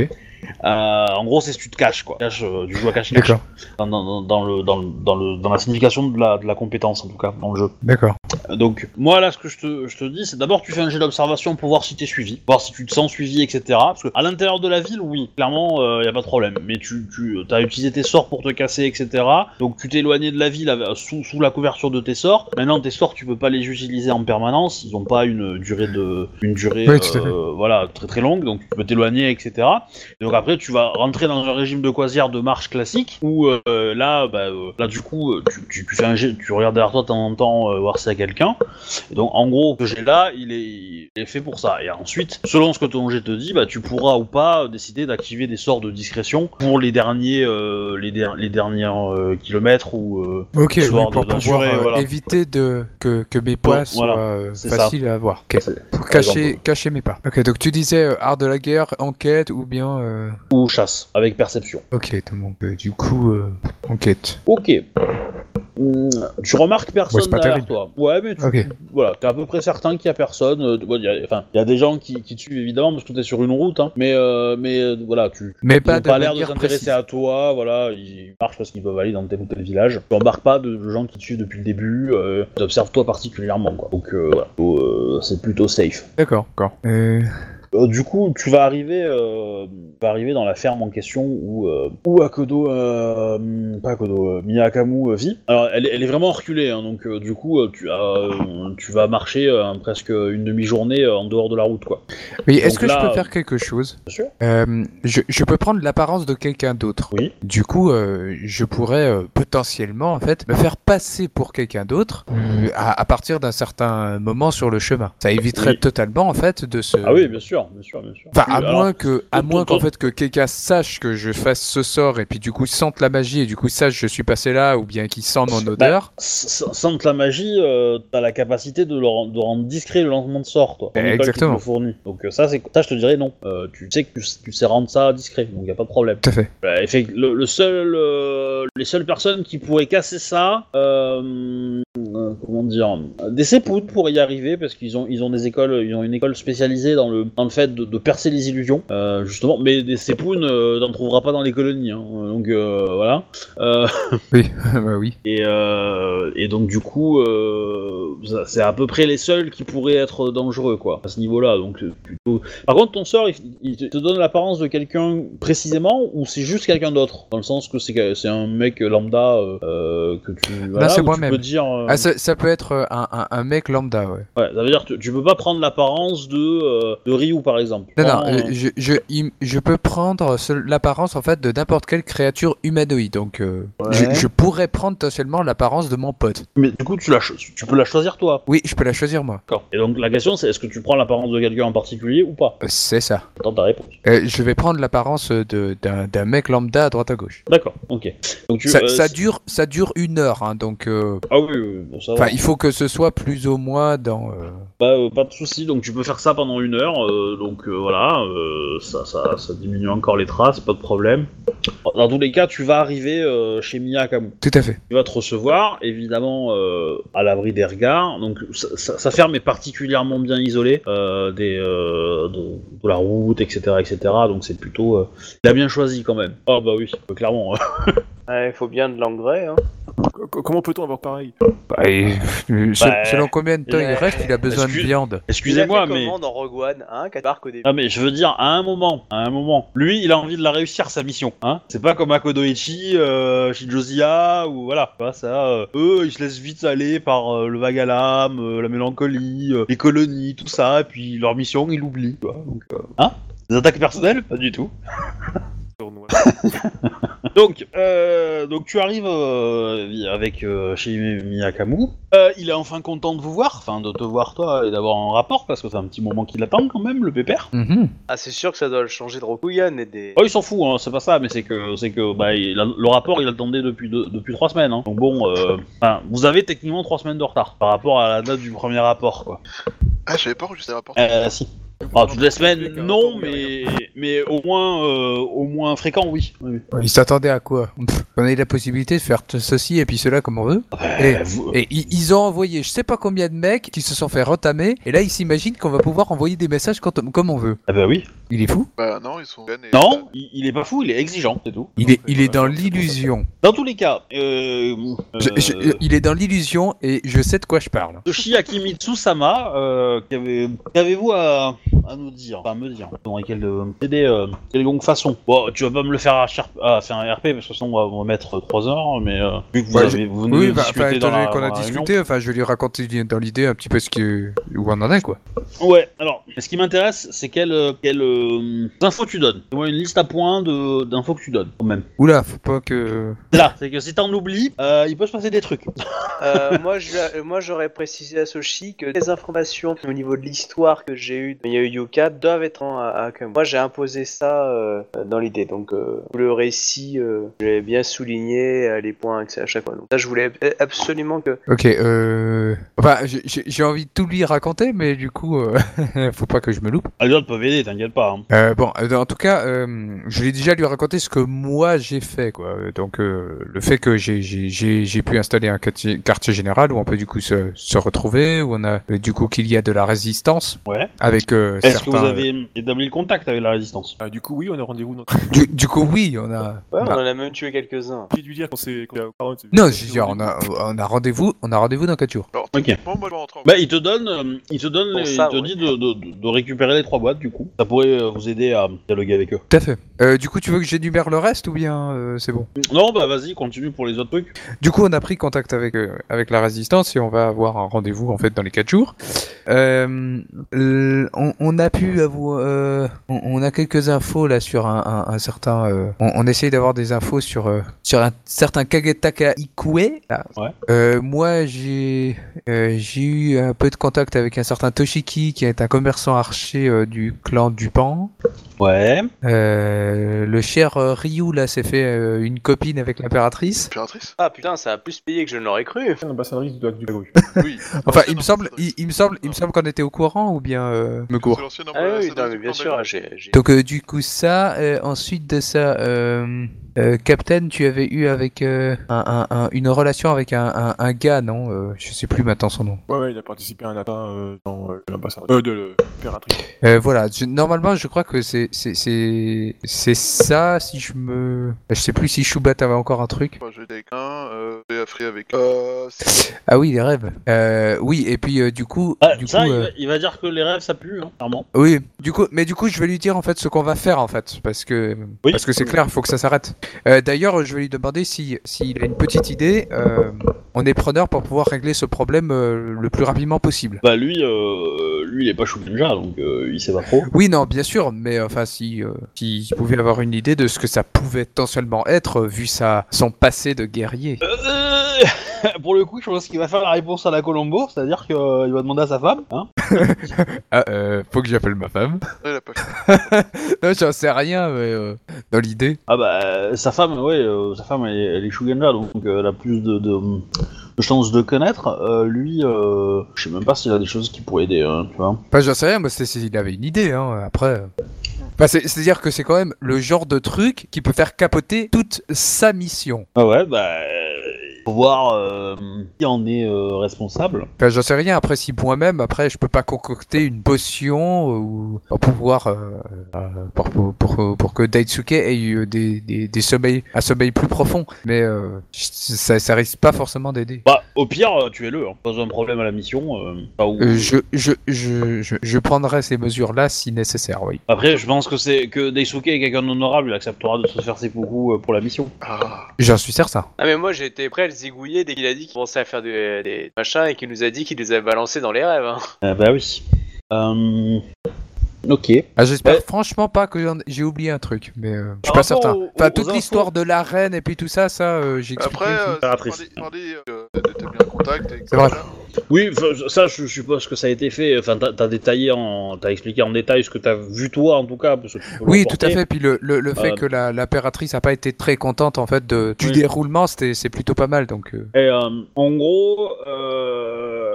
Euh, en gros, c'est si tu te caches, quoi. Cache, euh, du jeu à cache d'accord, dans, dans, dans le, dans, le, dans, le, dans la signification de la, de la compétence, en tout cas, dans le jeu. d'accord. Donc, moi, là, ce que je te, je te dis, c'est d'abord, tu fais un jet d'observation pour voir si t'es suivi, voir si tu te sens suivi, etc. Parce que à l'intérieur de la ville, oui, clairement, il y a pas de problème. Mais tu, tu as utilisé tes sorts pour te casser, etc. Donc, tu t'es éloigné de la ville sous, sous la couverture de tes sorts. Maintenant, tes sorts, tu peux pas les utiliser en permanence. Ils ont pas une durée de, une durée, Oui, euh, voilà, très très longue. Donc, tu peux t'éloigner, etc. Et donc après, tu vas rentrer dans un régime de croisière de marche classique où euh, là, bah, euh, là du coup, euh, tu, tu, tu fais un jet, tu regardes derrière toi de temps en temps euh, voir s'il y a quelqu'un. Et donc en gros, ce que j'ai là, il est, il est fait pour ça. Et ensuite, selon ce que ton jet te dit, bah, tu pourras ou pas décider d'activer des sorts de discrétion pour les derniers, euh, les, der- les derniers euh, kilomètres ou. euh, Ok, Histoire oui, pour de- pouvoir euh, voilà. éviter de que, que mes pas soient voilà, euh, c'est ça. faciles à voir. Pour cacher, cacher mes pas. Ok, donc tu disais euh, art de la guerre, enquête ou bien. Euh, ou chasse avec perception. Ok, donc euh, du coup, euh, enquête. Ok. Hum, tu remarques Ouais, personne c'est pas derrière terrible. toi. Ouais, mais tu, Ok. voilà, t'es à peu près certain qu'il y a personne. euh, bon, il y a- Enfin, il y a des gens qui, qui te suivent évidemment parce que t'es sur une route, hein, mais euh, mais euh, voilà, tu Mais ils pas ont de pas l'air de manière s'intéresser précise. à toi. Voilà, ils marchent parce qu'ils peuvent aller dans tel ou tel village. Tu embarques pas de gens qui te suivent depuis le début. Euh, T'observes toi particulièrement, quoi. Donc euh, voilà, euh, c'est plutôt safe. D'accord, d'accord. Euh, Euh, du coup, tu vas arriver, euh, tu vas arriver dans la ferme en question où, euh, où Akodo, euh, pas Akodo, euh, Miyakamu euh, vit. Alors, elle, est- elle est vraiment reculée, hein, donc euh, du coup, tu, as, euh, tu vas marcher euh, presque une demi-journée euh, en dehors de la route, quoi. Oui, est-ce que là, je peux faire quelque chose Bien sûr. Euh, je, je peux prendre l'apparence de quelqu'un d'autre. Oui. Du coup, euh, je pourrais euh, potentiellement en fait me faire passer pour quelqu'un d'autre euh, à, à partir d'un certain moment sur le chemin. Ça éviterait Oui. totalement en fait de se. Ah oui, bien sûr, bien sûr, bien sûr. Enfin, à alors, moins que, à moins qu'en fait que quelqu'un sache que je fasse ce sort et puis du coup sente la magie et du coup sache je suis passé là ou bien qu'il sent mon odeur. S- Sans la magie, euh, t'as la capacité de, le rendre, de rendre discret le lancement de sort, toi. Eh, exactement. Donc euh, ça, c'est ça, je te dirais non. Euh, tu sais que tu, tu sais rendre ça discret, donc y a pas de problème. Tout à fait. Effect- le, le seul, euh, les seules personnes qui pourraient casser ça, comment dire, des sépoutes pourraient y arriver parce qu'ils ont, ils ont des écoles, ils ont une école spécialisée dans le, dans le fait de, de percer les illusions, euh, justement. Mais des sépounes, euh, t'en trouveras pas dans les colonies, hein. donc euh, voilà. Euh, *laughs* Oui, *laughs* bah oui. et, et donc du coup, c'est à peu près les seuls qui pourraient être dangereux, quoi, à ce niveau-là. Donc plutôt. Par contre, ton sort, il, il te- donne l'apparence de quelqu'un précisément, ou c'est juste quelqu'un d'autre, dans le sens que c'est un mec lambda que tu. Voilà, tu moi-même. peux dire. Ah, ça, ça peut être un, un, un mec lambda, ouais. ouais, ça veut dire que tu peux pas prendre l'apparence de de Ryu par exemple. Non, euh, je, je, je peux prendre ce- l'apparence en fait de n'importe quelle créature humanoïde. Donc, euh, je, Ouais. je pourrais prendre potentiellement l'apparence de mon pote. Mais du coup, tu, la tu peux la choisir toi. Oui, je peux la choisir moi. D'accord. Et donc la question, c'est est-ce que tu prends l'apparence de quelqu'un en particulier ou pas? Euh, C'est ça. Attends ta réponse. Euh, je vais prendre l'apparence de- d'un mec lambda à droite à gauche. D'accord, ok. Donc tu, Ça, euh, dure, ça dure une heure, hein, donc. euh, Ah oui, bon, ça va. Enfin, il faut que ce soit plus ou moins dans. euh, Bah, euh, pas de souci. Donc tu peux faire ça pendant une heure. Donc euh, voilà, euh, ça, ça, ça diminue encore les traces, pas de problème. Dans tous les cas, tu vas arriver euh, chez Miyakamu. Tout à fait. Il va te recevoir, évidemment, euh, à l'abri des regards. Donc sa ferme est particulièrement bien isolée euh, des, euh, de, de la route, etc., etc. Donc c'est plutôt, euh, il a bien choisi quand même. Oh bah oui, clairement. *laughs* Ouais, il faut bien de l'engrais. Hein. Co- co- Comment peut-on avoir pareil? Bah, et, euh, Bah, selon combien de temps il reste, il a besoin de excuse- viande. Excusez-moi, mais. comment dans Rogue One, hein, début. Ah mais je veux dire, à un moment, à un moment, lui, il a envie de la réussir sa mission, hein. C'est pas comme Akodoichi, euh, Shijosia, ou voilà, vois, ça, euh, eux, ils se laissent vite aller par euh, le vague à l'âme, euh, la mélancolie, euh, les colonies, tout ça, et puis leur mission, ils l'oublient, quoi. Donc, euh, hein? Des attaques personnelles? Pas du tout. *laughs* Tournoi. *laughs* Donc, euh, donc tu arrives euh, avec euh, chez Miyakamu. Euh, il est enfin content de vous voir, enfin de te voir toi et d'avoir un rapport parce que c'est un petit moment qu'il attend quand même, le pépère. Mhm. Ah, c'est sûr que ça doit le changer de Rokuyan et des. Oh, il s'en fout, hein, c'est pas ça, mais c'est que, c'est que, bah, il a- le rapport, il attendait depuis deux- depuis trois semaines. Hein. Donc bon, euh, enfin, vous avez techniquement trois semaines de retard par rapport à la date du premier rapport, quoi. Ah, je savais pas enregistré le rapport. Euh, si. Ah, toutes les semaines, non, mais mais au moins euh, au moins fréquent, oui. oui. Ils s'attendaient à quoi? Pff, On a eu la possibilité de faire ceci et puis cela comme on veut. Et- Euh, vous- Et i- ils ont envoyé je sais pas combien de mecs qui se sont fait retamer. Et là, ils s'imaginent qu'on va pouvoir envoyer des messages quand- comme on veut. Ah bah oui. Il est fou Bah non, ils sont et- Non, il, il est pas fou, il est exigeant, c'est tout. Il est, il est dans l'illusion. Dans tous les cas, euh, Je- euh, je- il est dans l'illusion et je sais de quoi je parle. Toshi Akimitsu-sama, euh, qu'avez- qu'avez-vous à, à nous dire Enfin, à me dire. Dans quelle, euh, aider, euh, quelconque façon. Bon, tu vas pas me le faire à, Sharp- à faire un RP, parce que sinon on va, on va mettre 3 heures, mais euh, vu que vous Ouais, avez vous venez Oui, de bah, dans étant donné la- qu'on a discuté, enfin, je vais lui raconter dans l'idée un petit peu ce que, où on en est, quoi. Ouais, alors, ce qui m'intéresse, c'est quelles euh, quelles, euh, infos tu donnes. Moi, une liste à points de- d'infos que tu donnes, quand même. Oula, faut pas que. C'est là, c'est que si t'en oublies, euh, il peut se passer des trucs. *laughs* Euh, moi, je, moi, j'aurais précisé à Soshi que les informations au niveau de l'histoire que j'ai eue de Yayu Yuka doivent être en Akamo. Moi, j'ai imposé ça euh, dans l'idée. Donc, euh, le récit, euh, je l'ai bien souligné euh, les points à chaque fois. Donc, ça, je voulais absolument que. Ok, euh. Enfin, j'ai- envie de tout lui raconter, mais du coup, euh, *laughs* faut pas que je me loupe. Ah, Les autres peuvent aider, t'inquiète pas. hein. Euh, bon, en tout cas, euh, je l'ai déjà lui raconté ce que moi j'ai fait, quoi. Donc, euh, le fait que j'ai- pu installer un quartier, quartier général où on peut du coup se, se retrouver, où on a du coup qu'il y a de la résistance Ouais. avec euh, Est-ce certains. que vous avez établi le contact avec la résistance Ah, du coup, oui, on a rendez-vous dans. *laughs* Du, du coup, oui, on a. Ouais, on on a- en a même tué quelques-uns. J'ai dû dire quand c'est. quand il y a 40, Non, je veux dire, on a, on a rendez-vous, on a rendez-vous dans 4 jours. Alors, Ok. bon, Bah, il te donne, euh, il te donne, Pour les- ça, il te ouais. dit de, de- de récupérer les trois boîtes du coup. Ça pourrait euh, vous aider à dialoguer avec eux. Tout à fait. Euh, du coup, tu veux que j'énumère le reste ou bien euh, c'est bon? Non, bah vas-y, continue pour les autres trucs. Du coup, on a pris contact avec euh, avec la résistance et on va avoir un rendez-vous en fait dans les 4 jours. Euh, on, on a pu avoir, euh, on, on a quelques infos là sur un, un, un certain. euh, on, on essaye d'avoir des infos sur euh, sur un certain Kagetaka Ikue. là. Ouais. Euh, moi, j'ai euh, j'ai eu un peu de contact avec un certain Toshiki qui est un commerçant archer euh, du clan Dupan. Ouais. Euh, le cher euh, Ryu là s'est fait euh, une copine avec l'impératrice. Impératrice Ah putain, ça a plus payé que je ne l'aurais cru. L'ambassadrice du du Lago. Oui. *laughs* Enfin, il me semble, il, il me semble, il me semble qu'on était au courant ou bien euh, me cours. Ah oui, non, mais bien sûr, j'ai. j'ai- Donc euh, du coup ça, euh, ensuite de ça, euh, euh, Captain, tu avais eu avec euh, un, un- un- une relation avec un, un, un gars, non Euh, Je sais plus maintenant son nom. Ouais, ouais, il a participé à un attentat euh, dans euh, l'ambassadrice. Euh, de l'impératrice. Euh, voilà, je- normalement je crois que c'est c'est c'est c'est ça. Si je me, je sais plus si Shubat avait encore un truc. Moi, j'ai des gains, euh, j'ai affré avec. Euh, Ah oui, les rêves. Euh, oui, et puis euh, du coup, Ah, du ça, coup, il, euh, va, il va dire que les rêves ça pue, hein, clairement. Oui, du coup, mais du coup, je vais lui dire en fait ce qu'on va faire en fait, parce que Oui. parce que c'est clair, il faut que ça s'arrête. Euh, D'ailleurs, je vais lui demander si s'il a une petite idée. euh, on est preneur pour pouvoir régler ce problème euh, le plus rapidement possible. Bah lui, euh, lui il est pas chou ninja, donc euh, il sait pas trop. Oui, non, bien sûr, mais enfin, si euh, s'il pouvait avoir une idée de ce que ça pouvait potentiellement être, vu sa son passé de guerrier. *laughs* Pour le coup, je pense qu'il va faire la réponse à la Colombo, c'est-à-dire qu'il va demander à sa femme. Hein *laughs* Ah, euh, faut que j'appelle ma femme. Pas *laughs* non, j'en sais rien, mais euh, dans l'idée. ah bah sa femme, ouais, euh, sa femme elle, est- elle est Shuganja, donc elle a plus de, de, de chances de connaître. Euh, lui, euh, je sais même pas s'il a des choses qui pourraient aider, hein, tu vois. Enfin, j'en sais rien, moi, c'est s'il avait une idée, hein, après. c'est- c'est-à-dire que c'est quand même le genre de truc qui peut faire capoter toute sa mission. Ah ouais, bah faut voir euh, qui en est euh, responsable. Enfin, j'en sais rien, après, si moi-même, après, je peux pas concocter une potion euh, ou pour pouvoir, euh, pour, pour, pour, pour que Daisuke ait eu des, des, des sommeils, un sommeil plus profond. Mais euh, ça, ça risque pas forcément d'aider. Bah au pire, euh, tuez-le. Hein. Pas un problème à la mission. euh, pas où- Euh, je, je, je, je, je prendrai ces mesures-là si nécessaire, oui. Après, je pense que c'est que Daisuke est quelqu'un d'honorable, il acceptera de se faire ses coucous euh, pour la mission. Ah. J'en suis certain. Ah mais moi j'étais prêt le zigouiller dès qu'il a dit qu'il commençait à faire des, des machins et qu'il nous a dit qu'il les avait balancés dans les rêves. Hein. Ah bah oui. Euh... Ok. Ah, J'espère Ouais. franchement pas que j'ai oublié un truc, mais euh, je suis pas certain. aux- Enfin, aux toute infos- l'histoire de la reine et puis tout ça, ça, euh, j'ai expliqué. Après, euh, euh, contact. C'est vrai. Oui, ça, je suppose que ça a été fait. Enfin, t'as détaillé en, t'as expliqué en détail ce que t'as vu toi, en tout cas. Parce que tu peux Oui, tout à fait. Puis le, le, le fait Euh, que la- l'impératrice a pas été très contente en fait de, du Oui. déroulement, c'était c'est plutôt pas mal. Donc. Et euh, en gros, euh,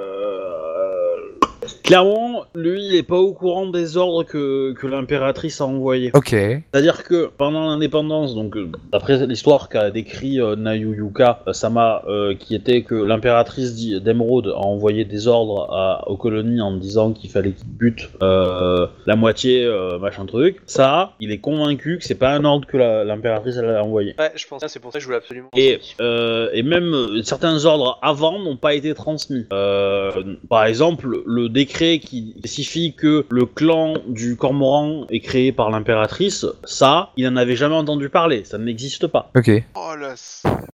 Clairement, lui, il est pas au courant des ordres que, que l'impératrice a envoyés. Ok. C'est-à-dire que pendant l'indépendance, donc euh, d'après l'histoire qu'a décrit euh, Nayuyuka euh, Sama, euh, qui était que l'impératrice d'Emeraude a envoyé des ordres à- aux colonies en disant qu'il fallait qu'ils butent euh, la moitié, euh, machin truc. Ça, il est convaincu que c'est pas un ordre que l'impératrice a envoyé. Ouais, je pense que c'est pour ça que je voulais absolument. Et, euh, et même euh, certains ordres avant n'ont pas été transmis. Euh, par exemple, le décret qui spécifie que le clan du Cormoran est créé par l'impératrice, ça, il n'en avait jamais entendu parler, ça n'existe pas. Ok. Oh la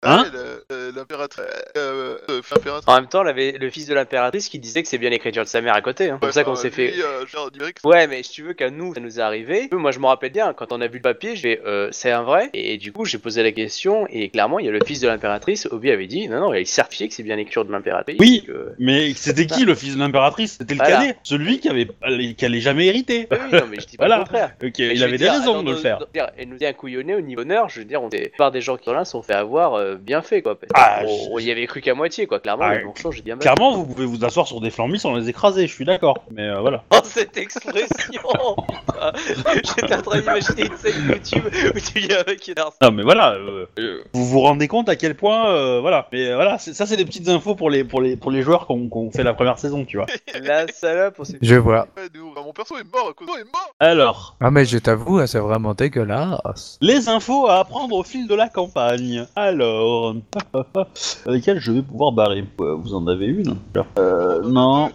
Hein le- euh, L'impératrice. Euh, euh, l'impératrice. En même temps, il avait le fils de l'impératrice qui disait que c'est bien l'écriture de sa mère à côté. Hein. C'est pour ça qu'on Ouais, s'est fait. euh, genre, Ouais, mais si tu veux qu'à nous, ça nous est arrivé. Moi, je me rappelle bien, quand on a vu le papier, je vais, euh, c'est un vrai. Et du coup, j'ai posé la question, et clairement, il y a le fils de l'impératrice. Obi avait dit, non, non, il est certifié que c'est bien l'écriture de l'impératrice. Oui. que- Mais c'était *laughs* qui le fils de l'impératrice? C'était le Voilà. cadet, celui qui avait qui allait jamais hériter. Oui, non, mais je dis pas Voilà. le contraire. Il avait des raisons de le faire. Elle nous est un couillonné au niveau honneur, je veux dire, on est, la plupart des gens qui sont là sont fait avoir euh, bien fait, quoi. Parce Ah, je- on y avait cru qu'à moitié, quoi. Clairement, Ah, j'ai bien mal. Clairement, vous pouvez vous asseoir sur des flambis sans les écraser, je suis d'accord. Mais euh, voilà. *laughs* Oh, cette expression. *laughs* J'étais en train d'imaginer une scène YouTube où tu y a un mec qui est dans Non mais voilà, euh, euh, vous vous rendez compte à quel point, euh, voilà. Mais euh, voilà, c'est- ça c'est des petites infos pour les pour les pour les joueurs qu'on qu'on fait la première saison, tu vois. *laughs* la salope, on s'est Je vois. Bah, mon perso est mort, est mort Alors, Ah mais je t'avoue, hein, c'est vraiment dégueulasse. les infos à apprendre au fil de la campagne. Alors, lesquelles je vais pouvoir barrer. Euh, Vous en avez une Euh, non.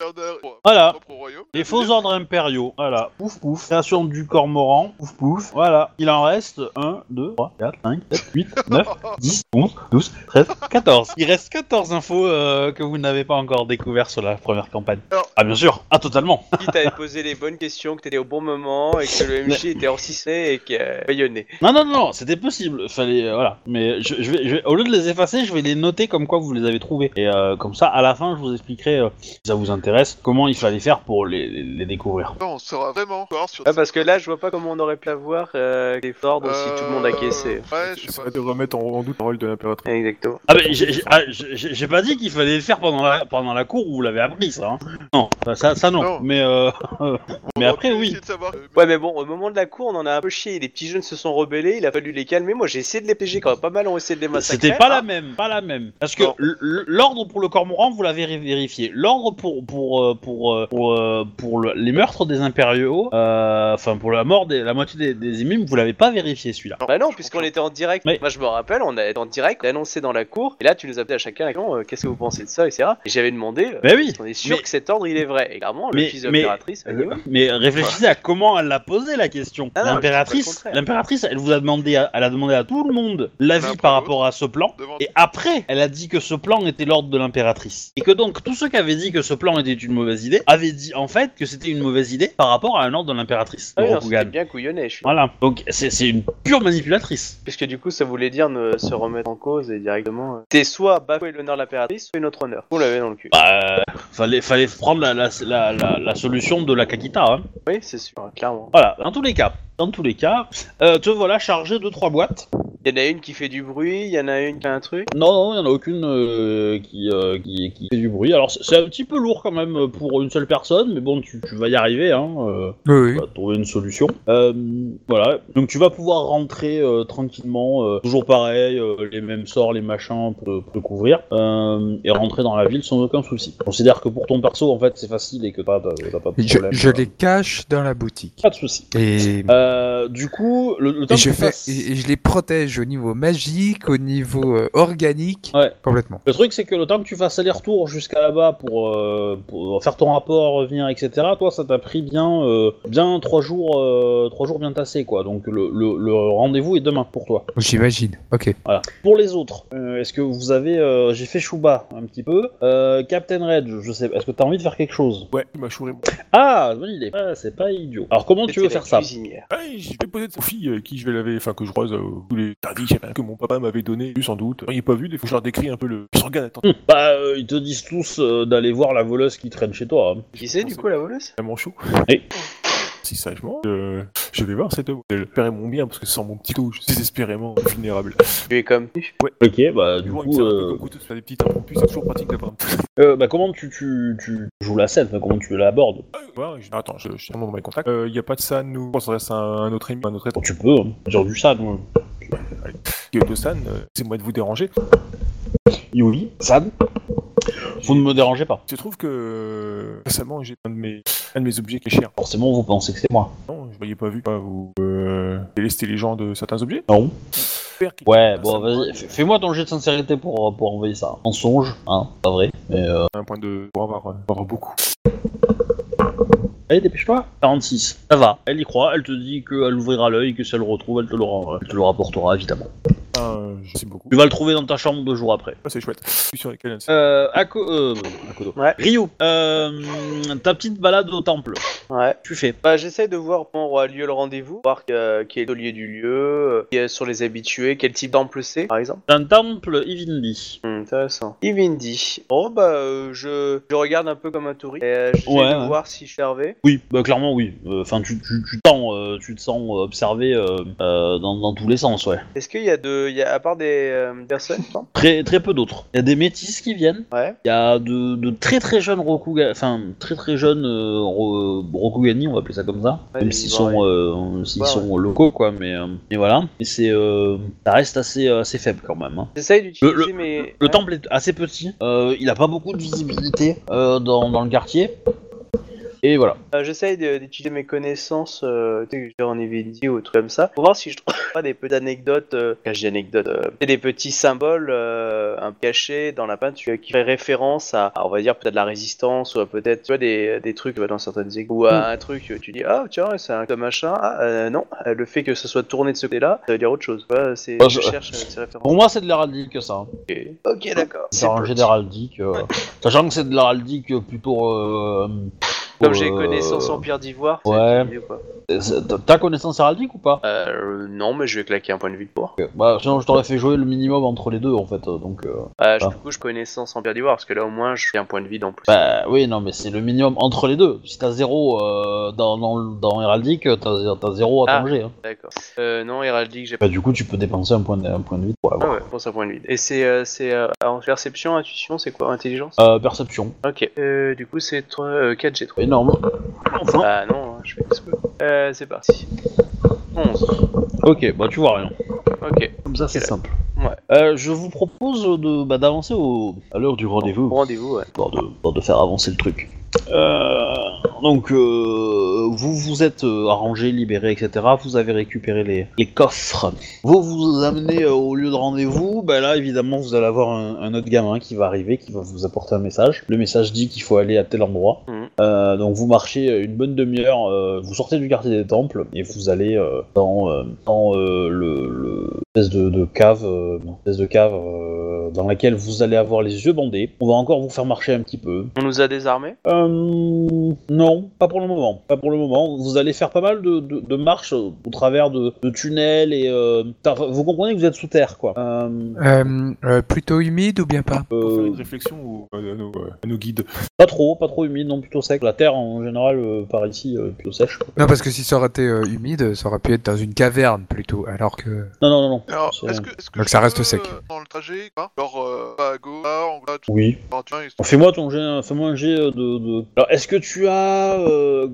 Euh, Voilà. propre au royaume. Les faux ordres impériaux, voilà, pouf pouf, création du cormoran, pouf pouf, voilà, il en reste 1, 2, 3, 4, 5, 7, 8, 9, 10, 11, 12, 13, 14. Il reste 14 infos euh, que vous n'avez pas encore découvert sur la première campagne. Alors- Ah bien sûr, ah totalement. dit t'avais posé les bonnes questions, que t'étais au bon moment et que le MJ était encisé et qu'il a rayonné. Non, non, non, c'était possible, fallait, euh, voilà. Mais je, je vais, je vais- au lieu de les effacer, je vais les noter comme quoi vous les avez trouvés. Et euh, comme ça, à la fin, je vous expliquerai, euh, si ça vous intéresse, comment il fallait faire pour les, les- les découvrir. Non, on sera vraiment sur Ah, parce que là, je vois pas comment on aurait pu avoir euh, les ordres si tout le monde a caissé. Ouais, je sais Ça pas. de remettre en, en doute la rôle de l'impératrice. Exactement. Ah mais j'ai- ah, j'ai pas dit qu'il fallait le faire pendant la, pendant la cour où vous l'avez appris ça. hein. Non, ça, ça, ça non. Non. Mais euh, mais après, oui. savoir, euh, Ouais, mais bon, au moment de la cour, on en a un peu chié. Les petits jeunes se sont rebellés, il a fallu les calmer. Moi, j'ai essayé de les piéger quand pas mal ont essayé de les massacrer. c'était pas la hein. même, pas la même. Parce que l'ordre pour le cormoran, vous l'avez vérifié. L'ordre pour pour euh, pour euh, pour, euh, pour le- les meurtres des impériaux, euh, enfin pour la mort des la moitié des, des émimes, vous l'avez pas vérifié celui-là. Bah non, puisqu'on était en direct. Mais- Moi, je me rappelle, on a été en direct, annoncé dans la cour. Et là, tu nous as appelé à chacun, euh, qu'est-ce que vous pensez de ça, etc. Et j'avais demandé, euh, Mais oui. on est sûr mais- que cet ordre, il est vrai. Et clairement, le Mais- fils de mais- l'impératrice oui. Mais réfléchissez à comment elle l'a posé la question. Ah L'impératrice, l'impératrice, elle vous a demandé, à, elle a demandé à tout le monde l'avis par rapport à ce plan. devant- Et après, elle a dit que ce plan était l'ordre de l'impératrice. Et que donc tous ceux qui avaient dit que ce plan était une mauvaise idée avaient dit en fait que c'était une mauvaise idée par rapport à un ordre de l'impératrice. Ah oui, non, c'était bien couillonné, je suis. Voilà. Donc c'est c'est une pure manipulatrice. Puisque du coup, ça voulait dire ne se remettre en cause et directement. euh, T'es soit bafouer l'honneur de l'impératrice, soit notre honneur. Vous l'avez dans le cul. Bah, fallait fallait prendre la, la, la, la, solution de la Kakita. Hein. Oui, c'est sûr, clairement. Voilà. Dans tous les cas. Dans tous les cas, euh, te voilà chargé de trois boîtes. Il y en a une qui fait du bruit, il y en a une qui a un truc. Non, non, il n'y en a aucune euh, qui, euh, qui, qui fait du bruit. Alors, c'est un petit peu lourd quand même pour une seule personne, mais bon, tu, tu vas y arriver, hein. euh, Oui, oui. tu vas trouver une solution. Euh, voilà, donc tu vas pouvoir rentrer euh, tranquillement, euh, toujours pareil, euh, les mêmes sorts, les machins pour, te- pour te couvrir, euh, et rentrer dans la ville sans aucun souci. Considère que pour ton perso, en fait, c'est facile et que t'as pas de Je, problème. je euh, les cache dans la boutique. Pas de souci. Et, Euh, du coup, le, le temps et que je tu fais, fasses- et, je les protège au niveau magique, au niveau euh, organique, Ouais. complètement. Le truc, c'est que le temps que tu fasses aller-retour jusqu'à là-bas pour, euh, pour faire ton rapport, revenir, etc., toi, ça t'a pris bien, euh, bien trois jours, euh, trois jours bien tassés, quoi. Donc le, le- le rendez-vous est demain pour toi. J'imagine. Ok. Voilà. Pour les autres, euh, est-ce que vous avez, euh, j'ai fait Shuba un petit peu, euh, Captain Red, je sais, est-ce que t'as envie de faire quelque chose? Ouais, il m'a chouré. Ah, bonne idée. Ah, c'est pas idiot. Alors comment tu veux faire ça? Ouais, je vais poser de Sophie, euh, qui je vais laver, enfin que je croise euh, tous les tarifs que mon papa m'avait donné, sans doute. Il n'est pas vu, des fois je leur décris un peu le attends, Hum, Bah, euh, ils te disent tous euh, d'aller voir la voleuse qui traîne chez toi. hein. Qui c'est du coup la voleuse? Vraiment chaud. Si sagement, euh, je vais voir cette. Elle paierait mon bien parce que sans mon petit coup, je suis désespérément vulnérable. Tu es comme tu. Ok, bah du coup, coup, euh, se faire des petites impromptus, c'est toujours pratique d'avoir un petit. euh, bah comment tu, tu, tu joues la scène, comment tu l'abordes Ouais, je- Attends, je, je suis vraiment dans mes contacts. Il n'y a pas de San, nous. On s'adresse à un, autre ami, un autre état. Tu peux, hein, dire du ça, nous. de San, euh, c'est moi de vous déranger. Oui, San Vous ne me dérangez pas. Je trouve que euh, récemment, j'ai un de mes, un de mes objets qui est cher. Forcément, vous pensez que c'est moi. Non, je voyais pas vu. Pas vous euh, délester les gens de certains objets. Non Ouais, bon, vas-y, fais- fais-moi ton jet de sincérité pour, pour envoyer ça. Mensonge, hein, pas vrai. Mais euh... Un point de pour avoir, euh, pour avoir beaucoup. Allez, dépêche-toi. 46. Ça va, elle y croit, elle te dit qu'elle ouvrira l'œil, que si elle le retrouve, elle te le, rend- elle te le rapportera, évidemment. Ah, euh, merci beaucoup. Tu vas le trouver dans ta chambre deux jours après. Ah, c'est chouette. Je suis sur lesquels Euh, Ako... Euh, Akodo. Ouais. Ryu, euh, ta petite balade au temple, Ouais. tu fais. Bah, j'essaie de voir comment aura lieu le rendez-vous, voir euh, qui est le lieu du lieu, euh, qui est sur les habitués, quel type d'ample c'est, par exemple. Un temple Ivindi. Hmm, intéressant. Ivindi. Bon, bah, euh, je, je regarde un peu comme un touriste. Et euh, j'essaie Ouais, de ouais. voir si je suis servé. Oui, bah clairement oui. Enfin, tu, tu, tu, te sens, euh, tu te sens observé euh, euh, dans, dans tous les sens, ouais. Est-ce qu'il y a de. Il y a, à part des euh, personnes non Très, très peu d'autres. Il y a des métis qui viennent. Ouais. Il y a de, de très très jeunes Rokuga, enfin très très jeunes euh, Ro- Rokugani, on va appeler ça comme ça, Ouais, même s'ils sont, euh, s'ils sont locaux quoi, mais, euh, mais voilà. Et c'est, euh, ça reste assez, euh, assez faible quand même. hein. J'essaie d'utiliser Le-. Le Ouais. temple est assez petit, euh, il a pas beaucoup de visibilité euh, dans, dans le quartier. Et voilà. Euh, J'essaye d'utiliser mes connaissances euh, tu sais, que j'ai en Evendi ou trucs comme ça pour voir si je trouve pas des petites anecdotes, euh, quand je dis anecdotes, euh, des petits symboles euh, un peu cachés dans la peinture qui fait référence à, à, on va dire peut-être la résistance ou peut-être tu vois des, des trucs vois, dans certaines églises ou à un truc tu dis ah tiens c'est un comme machin ah euh, non le fait que ce soit tourné de ce côté-là ça veut dire autre chose. C'est Bah, je je- cherche ces références. Pour moi, c'est de l'héraldique ça. Ok, d'accord. C'est un d'héraldique. euh, Sachant que c'est de l'héraldique plutôt. Euh, Comme j'ai euh, connaissance en pierre d'ivoire. ouais. mieux, quoi. c'est- T'as connaissance héraldique ou pas Euh, non mais je vais claquer un point de vue de pour. Bah, sinon, je t'aurais fait jouer le minimum entre les deux en fait. euh, Donc. euh, Euh, je- Ah. Du coup, je connaissance en pierre d'ivoire parce que là, au moins, je fais un point de vide en plus. Bah oui, non, mais c'est le minimum entre les deux. Si t'as zéro euh, dans, dans, dans Héraldique, t'as zéro à Ah. ton hein. D'accord. Euh, non, héraldique, j'ai pas. Bah, du coup, tu peux dépenser un point de, un point de vie pour Ah l'avoir. ouais, pense un point de vide. Et c'est euh, c'est euh, en perception, intuition, c'est quoi? Intelligence? Euh, perception. Ok. Euh, du coup, c'est 3, euh, 4 G 3. Énorme. Enfin. Ah non, hein, je fais ce que. Euh, c'est parti. 11. Ok, bah tu vois rien. Ok. Comme ça, c'est Ok. simple. Ouais. Euh, je vous propose de bah, d'avancer au à l'heure du rendez-vous. Rendez-vous, ouais. histoire de, histoire de faire avancer le truc. Euh, donc, euh, vous vous êtes euh, arrangé, libéré, etc. Vous avez récupéré les, les coffres. Vous vous amenez au lieu de rendez-vous. Bah là, évidemment, vous allez avoir un, un autre gamin qui va arriver, qui va vous apporter un message. Le message dit qu'il faut aller à tel endroit. Euh, donc, vous marchez une bonne demi-heure. vous sortez du quartier des temples et vous allez dans, dans le, le espèce de, de cave, espèce de cave dans laquelle vous allez avoir les yeux bandés. On va encore vous faire marcher un petit peu. On nous a désarmés? Euh, non, pas pour le moment. Pas pour le moment. Vous allez faire pas mal de, de, de marches au travers de, de tunnels et euh, vous comprenez que vous êtes sous terre, quoi. Euh, Euh, euh, plutôt humide ou bien pas? Pour faire euh, une réflexion ou, euh, à, nos, euh, à nos guides. pas trop, pas trop humide, non plutôt sec. La terre en général euh, par ici euh, plutôt sèche. quoi. Non, parce que si ça aurait été euh, humide, ça aurait pu être dans une caverne plutôt, alors que... Non, non, non, non. Alors, est-ce que, est-ce que Donc ça reste peux, sec. euh, Dans le trajet, quoi? Genre, euh, pas à gauche, là, en bas, tout Oui. Fais-moi ton jet, fais-moi un jet de, de- Alors, est-ce que tu as euh,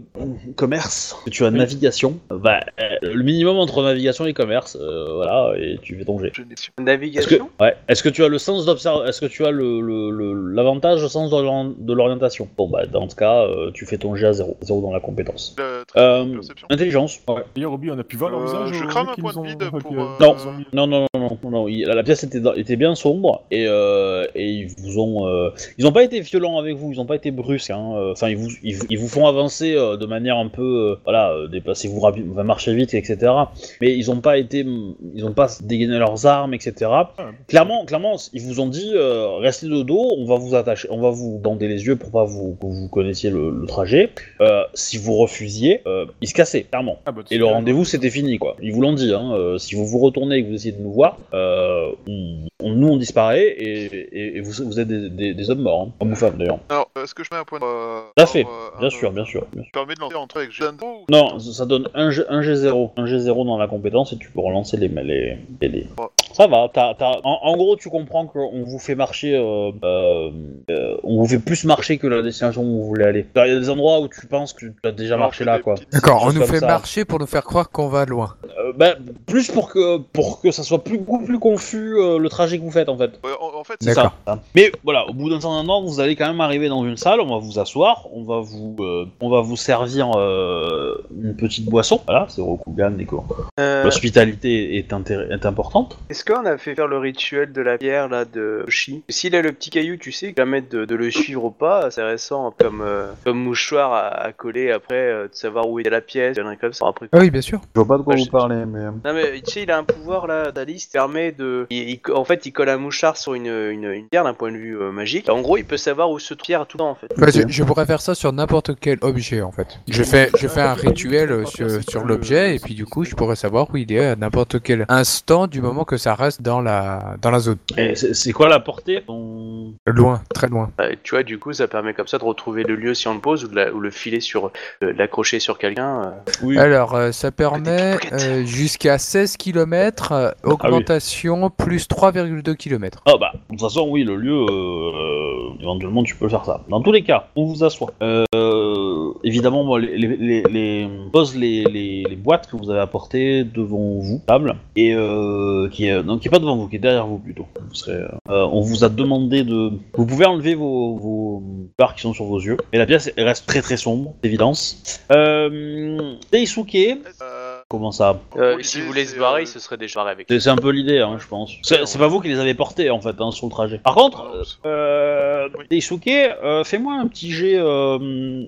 commerce? Est-ce que tu as navigation? Bah, euh, le minimum entre navigation et commerce, euh, voilà, et tu fais ton jet. je n'ai- Est-ce que, Navigation ouais. Est-ce que tu as le sens d'observation Est-ce que tu as le, le- le- l'avantage au sens de l'ori- de l'orientation? Bon bah dans ce cas, euh, tu fais ton jet à zéro, zéro dans la compétence. Le Euh, intelligence. Ouais. D'ailleurs, Obi, on a pu voir leur visage. je crame un point de vide pour, euh, Non, non, non, non, non, non, non, il- la pièce était, était bien sombre et, euh, et ils vous ont, euh, ils ont pas été violents avec vous, ils ont pas été brusques, hein, euh, enfin ils vous, ils, vous- ils vous font avancer euh, de manière un peu, euh, voilà, euh, déplacez-vous rapidement, va marcher vite, etc. Mais ils ont pas été, ils ont pas dégainé leurs armes, etc. Clairement, clairement, ils vous ont dit euh, restez de dos, on va vous attacher, on va vous bander les yeux pour pas vous que vous connaissiez le, le trajet. Si vous refusiez, ils se cassaient, clairement. ah, bah, Et le rendez-vous c'était fini quoi. Ils vous l'ont dit, hein, si vous vous retournez et que vous essayez de nous voir, on- nous on disparaît et, et- et vous, vous êtes des, des- des hommes morts, hein. hommes ou femmes d'ailleurs. Alors, est-ce que je mets un point de... euh, Tout à fait, alors, euh, Bien sûr, bien sûr. bien sûr. Permet de lancer entre avec Jeanne ou... Non, ça donne un, G, un G0. Un G0 dans la compétence et tu peux relancer les. les, les-. Ça va, t'as- t'as- en, en gros tu comprends qu'on vous fait marcher. euh, euh, euh, on vous fait plus marcher que la destination où vous voulez aller. Il y a des endroits où tu penses que tu as déjà Alors, marché là quoi. D'accord, on nous fait ça. marcher pour nous faire croire qu'on va loin. Euh, ben, plus pour que, pour que ça soit plus, beaucoup plus confus euh, le trajet que vous faites en fait. Ouais, en, en fait, C'est D'accord. ça. Mais voilà, au bout d'un certain temps, vous allez quand même arriver dans une salle, on va vous asseoir, on va vous, euh, on va vous servir euh, une petite boisson. Voilà, c'est Rokugan, Nico. Euh, L'hospitalité est, intér- est importante. Est-ce qu'on a fait faire le rituel de la pierre là de Shi S'il a le petit caillou, tu sais, permettre de, de le suivre ou pas, c'est récent comme, euh, comme mouchoir à, à coller après, euh, de savoir où est la pièce, il y en a comme ça après. Ah oui, bien sûr. Je vois pas de quoi vous parlez, mais. Non mais tu sais, il a un pouvoir là, Dalis, qui permet de... il- il- en fait, il colle un mouchard sur une, une, une pierre d'un point de vue euh, magique. En gros, il peut savoir où se trouve pierre tout le temps en fait. Bah, je, je pourrais faire ça sur n'importe quel objet en fait. Je fais, je fais un rituel euh, sur, sur l'objet et puis du coup je pourrais savoir où il est à n'importe quel instant du moment que ça reste dans la, dans la zone. Et C'est quoi la portée? Loin, très loin. Euh, tu vois, du coup, ça permet comme ça de retrouver le lieu si on le pose ou de, la- ou le filer sur, euh, l'accrocher sur quelqu'un. euh. Oui. Alors euh, ça permet euh, jusqu'à 16 km, augmentation plus 3,2 km. Ah bah, de toute façon, oui, le lieu, euh, éventuellement, tu peux faire ça. Dans tous les cas, on vous assoit. Euh, évidemment, moi, les, les, les, les- pose les, les, les boîtes que vous avez apportées devant vous, table, et euh, qui est, non, qui est pas devant vous, qui est derrière vous plutôt. Vous serez, euh, on vous a demandé de, vous pouvez enlever vos, barres qui sont sur vos yeux, et la pièce reste très très sombre, d'évidence. Euh, Daisuke, Euh, comment ça Euh, vous voulez c'est, se barrer, euh, il se serait déjà avec. C'est c'est un peu l'idée, hein, je pense. C'est pas vous qui les avez portés en fait hein, sur le trajet. Par contre, Ah, euh, Oui. Daisuke, euh, fais-moi un petit jet euh,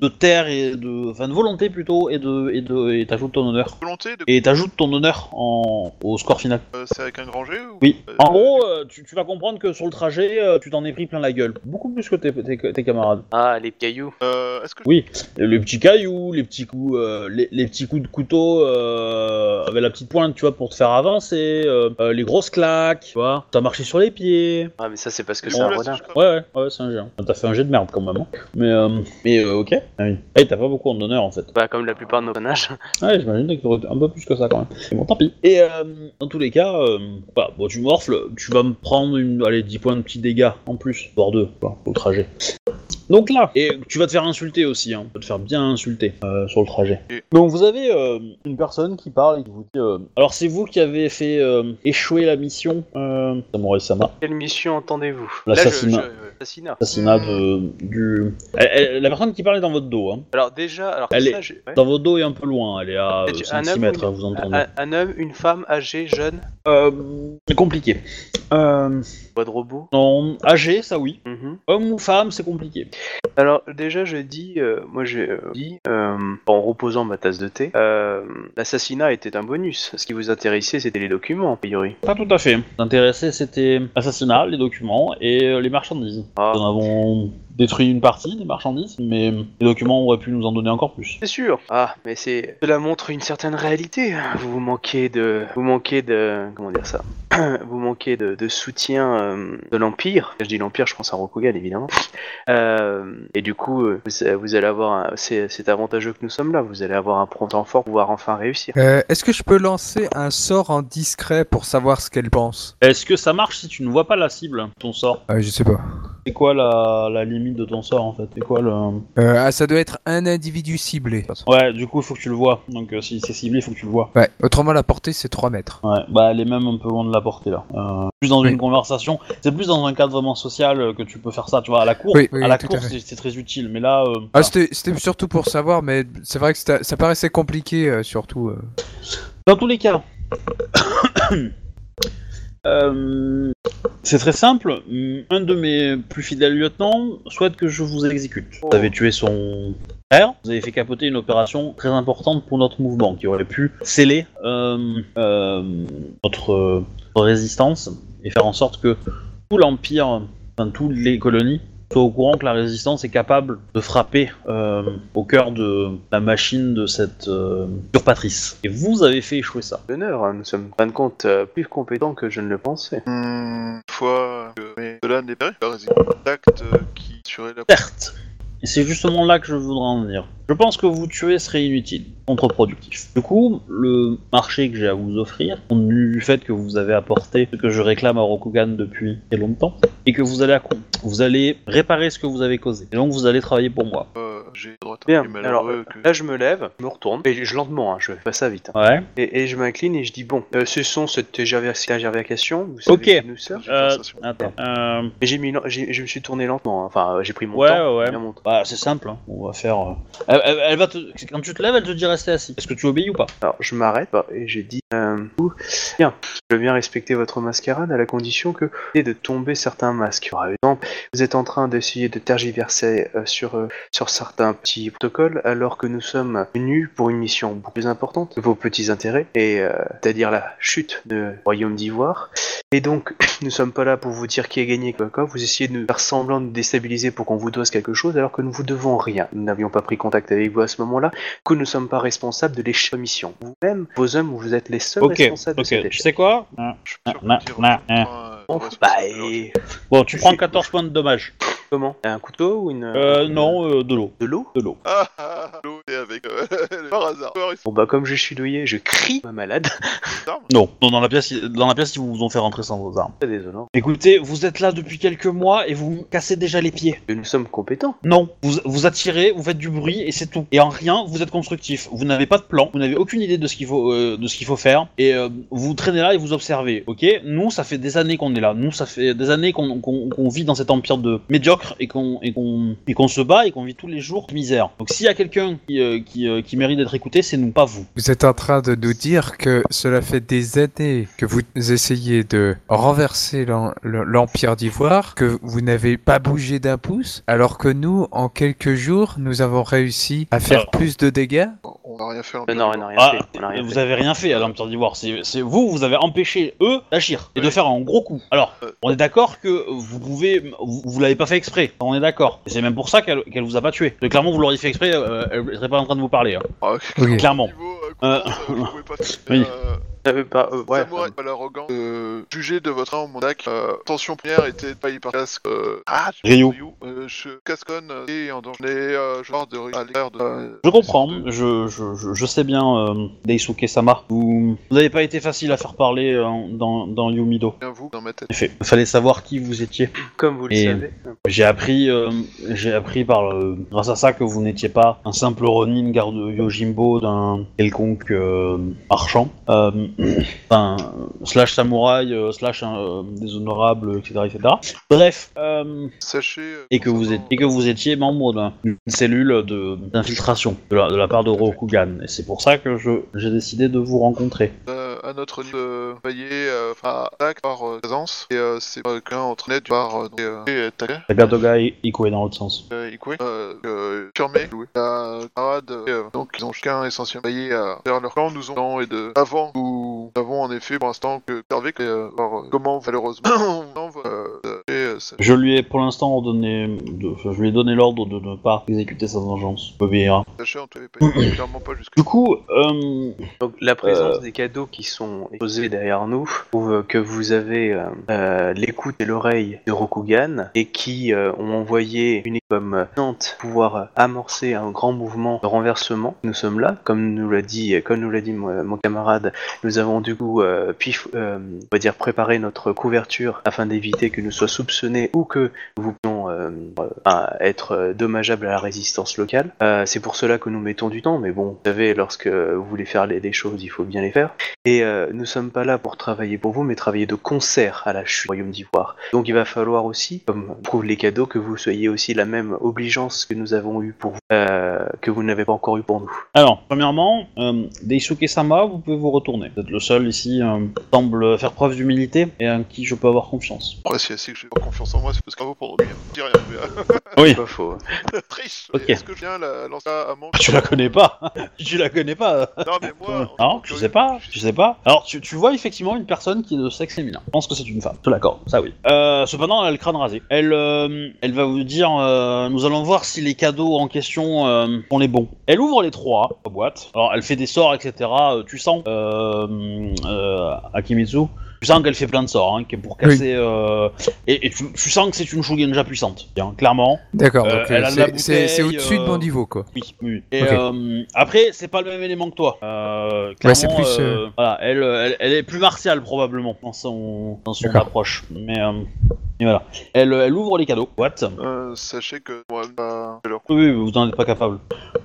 de terre et de, enfin de volonté plutôt et de et de et t'ajoutes ton honneur. volonté de... Et t'ajoutes ton honneur en, au score final. euh, c'est avec un grand G ou... Oui. Euh, En gros, euh, tu, tu vas comprendre que sur le trajet, euh, tu t'en es pris plein la gueule, beaucoup plus que tes, tes, tes camarades. Ah, les cailloux. Euh, est-ce que... Oui, les petits cailloux, les petits coups, euh, les, les petits coups de couteau euh, avec la petite pointe, tu vois, pour te faire avancer, euh, euh, les grosses claques, tu vois, t'as marché sur les pieds. Ah, mais ça, c'est parce que c'est un renard. Ouais, ouais, ouais, c'est un jet. hein. T'as fait un jet de merde quand même. Hein. Mais, euh, mais euh, ok. Ah oui. Eh, t'as pas beaucoup en honneur en fait. Bah, comme la plupart de nos personnages. *laughs* Ouais, j'imagine que t'aurais un peu plus que ça quand même. Mais bon, tant pis. Et euh, dans tous les cas, euh, voilà, bon, tu morfles, tu vas me prendre une, allez, 10 points de petits dégâts en plus, voire 2, quoi, au trajet. Donc là, et tu vas te faire insulter aussi, hein. tu vas te faire bien insulter euh, sur le trajet. Et- Donc vous avez euh, une personne qui parle et qui vous dit euh, Alors c'est vous qui avez fait euh, échouer la mission, euh, Samurai Sama, Quelle mission entendez-vous? L'assassinat. Là, je- je- L'assassinat. assassinat de, du. Elle- elle- la personne qui parle est dans votre dos, hein. Alors, déjà, alors, Elle ça, est- ouais. Dans votre dos et un peu loin, elle est à Et tu- un 5 homme mètres, hein, vous entendez. un, un homme, une femme, âgée, jeune, Euh, compliqué. Euh, voix de robot. non, âgé, ça oui. Mhm. Homme ou femme, c'est compliqué. Alors déjà je dis, euh, moi j'ai euh, dit, euh, en reposant ma tasse de thé, euh, l'assassinat était un bonus. Ce qui vous intéressait c'était les documents a priori. Pas tout à fait. L'intéressé, c'était l'assassinat, les documents et euh, les marchandises. Ah. Nous en avons détruit une partie des marchandises, mais les documents auraient pu nous en donner encore plus. C'est sûr. Ah mais c'est, cela montre une certaine réalité. Vous vous manquez de, vous manquez de, comment dire ça *clears throat* Vous manquez de, de soutien euh, de l'empire. Quand je dis l'empire, je pense à Rokugan évidemment. Euh, et du coup, euh, vous, vous allez avoir, un- c'est, avantageux que nous sommes là. Vous allez avoir un temps fort pour pouvoir enfin réussir. Euh, Est-ce que je peux lancer un sort en discret pour savoir ce qu'elle pense? Est-ce que ça marche si tu ne vois pas la cible, ton sort? Euh, Je sais pas. C'est quoi la, la limite de ton sort en fait? C'est quoi le. Euh, ah, ça doit être un individu ciblé. Ouais, du coup, il faut que tu le vois. Donc, euh, si c'est ciblé, il faut que tu le vois. Ouais, autrement la portée c'est 3 mètres. Ouais, bah elle est même un peu loin de la portée là. Euh, plus dans Oui. une conversation, c'est plus dans un cadre vraiment social que tu peux faire ça, tu vois. À la cour, Oui, oui, à la cour, c'est très utile, mais là, Ah, c'était surtout pour savoir, mais c'est vrai que ça paraissait compliqué, surtout. dans tous les cas, c'est très simple. Un de mes plus fidèles lieutenants souhaite que je vous exécute. Vous avez tué son frère, vous avez fait capoter une opération très importante pour notre mouvement qui aurait pu sceller euh, euh, notre, euh, notre résistance et faire en sorte que tout l'empire, enfin toutes les colonies soient au courant que la résistance est capable de frapper euh, au cœur de la machine de cette euh. Et vous avez fait échouer ça. L'honneur, hein, nous sommes, en fin de compte, euh, plus compétents que je ne le pensais. Hmm, une fois que mais cela n'est pas la résistance d'acte euh, qui tuerait la Certes. Et c'est justement là que je voudrais en venir. Je pense que vous tuer serait inutile, contre-productif. Du coup, le marché que j'ai à vous offrir, compte du fait que vous avez apporté ce que je réclame à Rokugan depuis très longtemps, et que vous allez, à- vous allez réparer ce que vous avez causé. Et donc vous allez travailler pour moi. Euh, j'ai le droit de Bien, alors euh, que... là je me lève, je me retourne, et je lentement, hein, je fais pas ça vite. hein. Ouais. Et, et je m'incline et je dis bon, euh, ce sont cette gervacation, vous savez Ok. qui nous sert. J'ai Euh, sensation. attends. Euh, j'ai mis, j'ai- je me suis tourné lentement, hein. enfin euh, j'ai pris mon Ouais, temps. ouais, ouais. bien mon temps. bah c'est simple. hein. On va faire. euh, Elle, elle- elle va te. Quand tu te lèves, elle te dit rester assis. Est-ce que tu obéis ou pas? Alors je m'arrête bah, et j'ai dit euh, ouh, bien, je veux bien respecter votre mascarade à la condition que vous de tomber certains masques. Par exemple, vous êtes en train d'essayer de tergiverser euh, sur, euh, sur certains petits protocoles alors que nous sommes venus pour une mission beaucoup plus importante que vos petits intérêts, et euh, c'est-à-dire la chute du royaume d'Ivoire. Et donc, *coughs* nous sommes pas là pour vous dire qui a gagné quoi, quoi. Vous essayez de nous faire semblant de déstabiliser pour qu'on vous doise quelque chose alors que nous vous devons rien. Nous n'avions pas pris contact avec vous à ce moment-là, que nous ne sommes pas responsables de l'échec de mission. Vous-même, vos hommes, vous êtes les seuls responsables de ok. cet Tu échec. sais quoi Je suis sûr que Bon, bah, de et... Tu prends suis- 14 points de dommage. Comment? Un couteau ou une... Euh, non, euh, de l'eau. De l'eau? De l'eau. Ah ah ah, l'eau, et avec euh, *laughs* par hasard. Bon bah comme je suis douillé, je crie ma malade. *laughs* Non, non, dans la pièce, dans la pièce, ils vous ont fait rentrer sans vos armes. C'est désolant. Écoutez, vous êtes là depuis quelques mois et vous me cassez déjà les pieds. Et nous sommes compétents. Non, vous, vous attirez, vous faites du bruit et c'est tout. Et en rien, vous êtes constructif. Vous n'avez pas de plan, vous n'avez aucune idée de ce qu'il faut, euh, de ce qu'il faut faire. Et euh, vous traînez là et vous observez. Ok? Nous, ça fait des années qu'on est là. Nous, ça fait des années qu'on qu'on- qu'on vit dans cet empire de médiocre et qu'on et qu'on et qu'on se bat et qu'on vit tous les jours de misère. Donc s'il y a quelqu'un qui, euh, qui, euh, qui mérite d'être écouté, c'est nous, pas vous. Vous êtes en train de nous dire que cela fait des années que vous essayez de renverser l'Empire d'Ivoire, que vous n'avez pas bougé d'un pouce, alors que nous, en quelques jours, nous avons réussi à faire Alors- plus de dégâts On n'a rien fait non, on n'a rien Ah, fait. On n'a rien vous fait. avez rien fait à l'Empire d'Ivoire. C'est c'est vous, vous avez empêché eux d'agir et de faire un gros coup. Alors, Euh. on est d'accord que vous pouvez, vous, vous l'avez pas fait exprès. On est d'accord. Et c'est même pour ça qu'elle qu'elle vous a pas tué. Donc, clairement, vous l'auriez fait exprès, euh, elle serait pas en train de vous parler. hein. Ah, Ok. Clairement. Niveau, Euh, euh, *laughs* euh, je pouvais pas oui. euh, J'avais pas... euh, ouais. Samouraï, pas l'arrogance de juger de votre âme mon acte. Euh, tension première était de payer par casque. Euh, ah, Ryu. Euh, je casconne euh, et en danger. Euh, joueurs de à l'écart de. euh, Je comprends. de- Je, je, je, sais bien, euh, Daisuke Sama. Vous n'avez pas été facile à faire parler euh, dans, dans Yumido. Bien vous dans ma tête. En effet, il fallait savoir qui vous étiez. Comme vous le Et- savez. J'ai appris, euh, j'ai appris par le- grâce à ça que vous n'étiez pas un simple Ronin garde Yojimbo d'un quelconque euh, marchand, euh, *clears throat* enfin slash samouraï, euh, slash euh, déshonorable, etc., etc. Bref, euh, Sachez. euh, et que vous êtes, et que vous étiez membre d'un- d'une cellule de d'infiltration de la, de la part de Rokugan, et c'est pour ça que je j'ai décidé de vous rencontrer. euh, à notre niveau de euh, enfin, à attaque par euh, présence et euh, c'est euh, qu'un entre net par euh, donc, euh, et attaqué. Tagatoga et Iko est dans l'autre sens. Euh, Ikue, euh, euh, loué. La euh, donc ils ont chacun essentiellement veillé à faire leur camp, nous ont et de avant nous avons en effet pour l'instant que observé que euh, voir, euh, comment malheureusement *coughs* non, euh, et, ça- Je lui ai pour l'instant ordonné, de, enfin, je lui ai donné l'ordre de ne pas exécuter sa vengeance. Il obéira. sachez on t'avait pas clairement pas jusque Du coup, euh, Donc la présence Euh. des cadeaux qui sont exposés derrière nous prouve que vous avez euh, l'écoute et l'oreille de Rokugan et qui euh, ont envoyé une équipe comme Nantes pouvoir euh, amorcer un grand mouvement de renversement. Nous sommes là, comme nous l'a dit, comme nous l'a dit mon, camarade, nous avons du coup euh, euh, on va dire préparé notre couverture afin d'éviter que nous soient soupçonnés ou que nous pouvions euh, euh, être dommageables à la résistance locale. Euh, c'est pour cela que nous mettons du temps, mais bon, vous savez, lorsque vous voulez faire les, des choses, il faut bien les faire. Et euh, nous sommes pas là pour travailler pour vous, mais travailler de concert à la chute du Royaume d'Ivoire. Donc il va falloir aussi, comme prouvent les cadeaux, que vous soyez aussi la même obligeance que nous avons eu pour vous, euh, que vous n'avez pas encore eu pour nous. alors, premièrement, euh, Daisuke Sama, vous pouvez vous retourner. Vous êtes le seul ici euh, qui semble faire preuve d'humilité et en qui je peux avoir confiance. Ouais, si que j'ai pas confiance en moi, c'est parce qu'elle vaut pour dormir. Dis rien. mais, euh, Oui. *laughs* Pas faux. *laughs* triche. Ok. Est-ce que je viens la lancer à Tu la connais pas *laughs* Tu la connais pas Non, mais moi. Non, je sais pas, je- sais pas. Alors, tu, tu vois effectivement une personne qui est de sexe féminin. Je pense que c'est une femme, je te l'accorde, ça oui. Euh, cependant, elle a le crâne rasé. Elle, euh, elle va vous dire, euh, nous allons voir si les cadeaux en question sont les bons. Elle ouvre les trois, la boîte. Alors, elle fait des sorts, etc. Tu sens, Akimitsu, tu sens qu'elle fait plein de sorts, hein, qui est pour casser... euh, et et tu, tu sens que c'est une Shugenja puissante, bien, clairement. D'accord, Euh, donc elle euh, c'est- au-dessus de euh, mon niveau, quoi. Oui, oui. Et euh, après, c'est pas le même élément que toi. Euh, Ouais, c'est clairement, plus, euh, voilà, elle, elle, elle est plus martiale probablement dans son, dans son approche. Mais, euh, voilà. Elle, elle ouvre les cadeaux. What Euh, sachez que moi, bah, je leur Oui, oui, vous en êtes pas capable.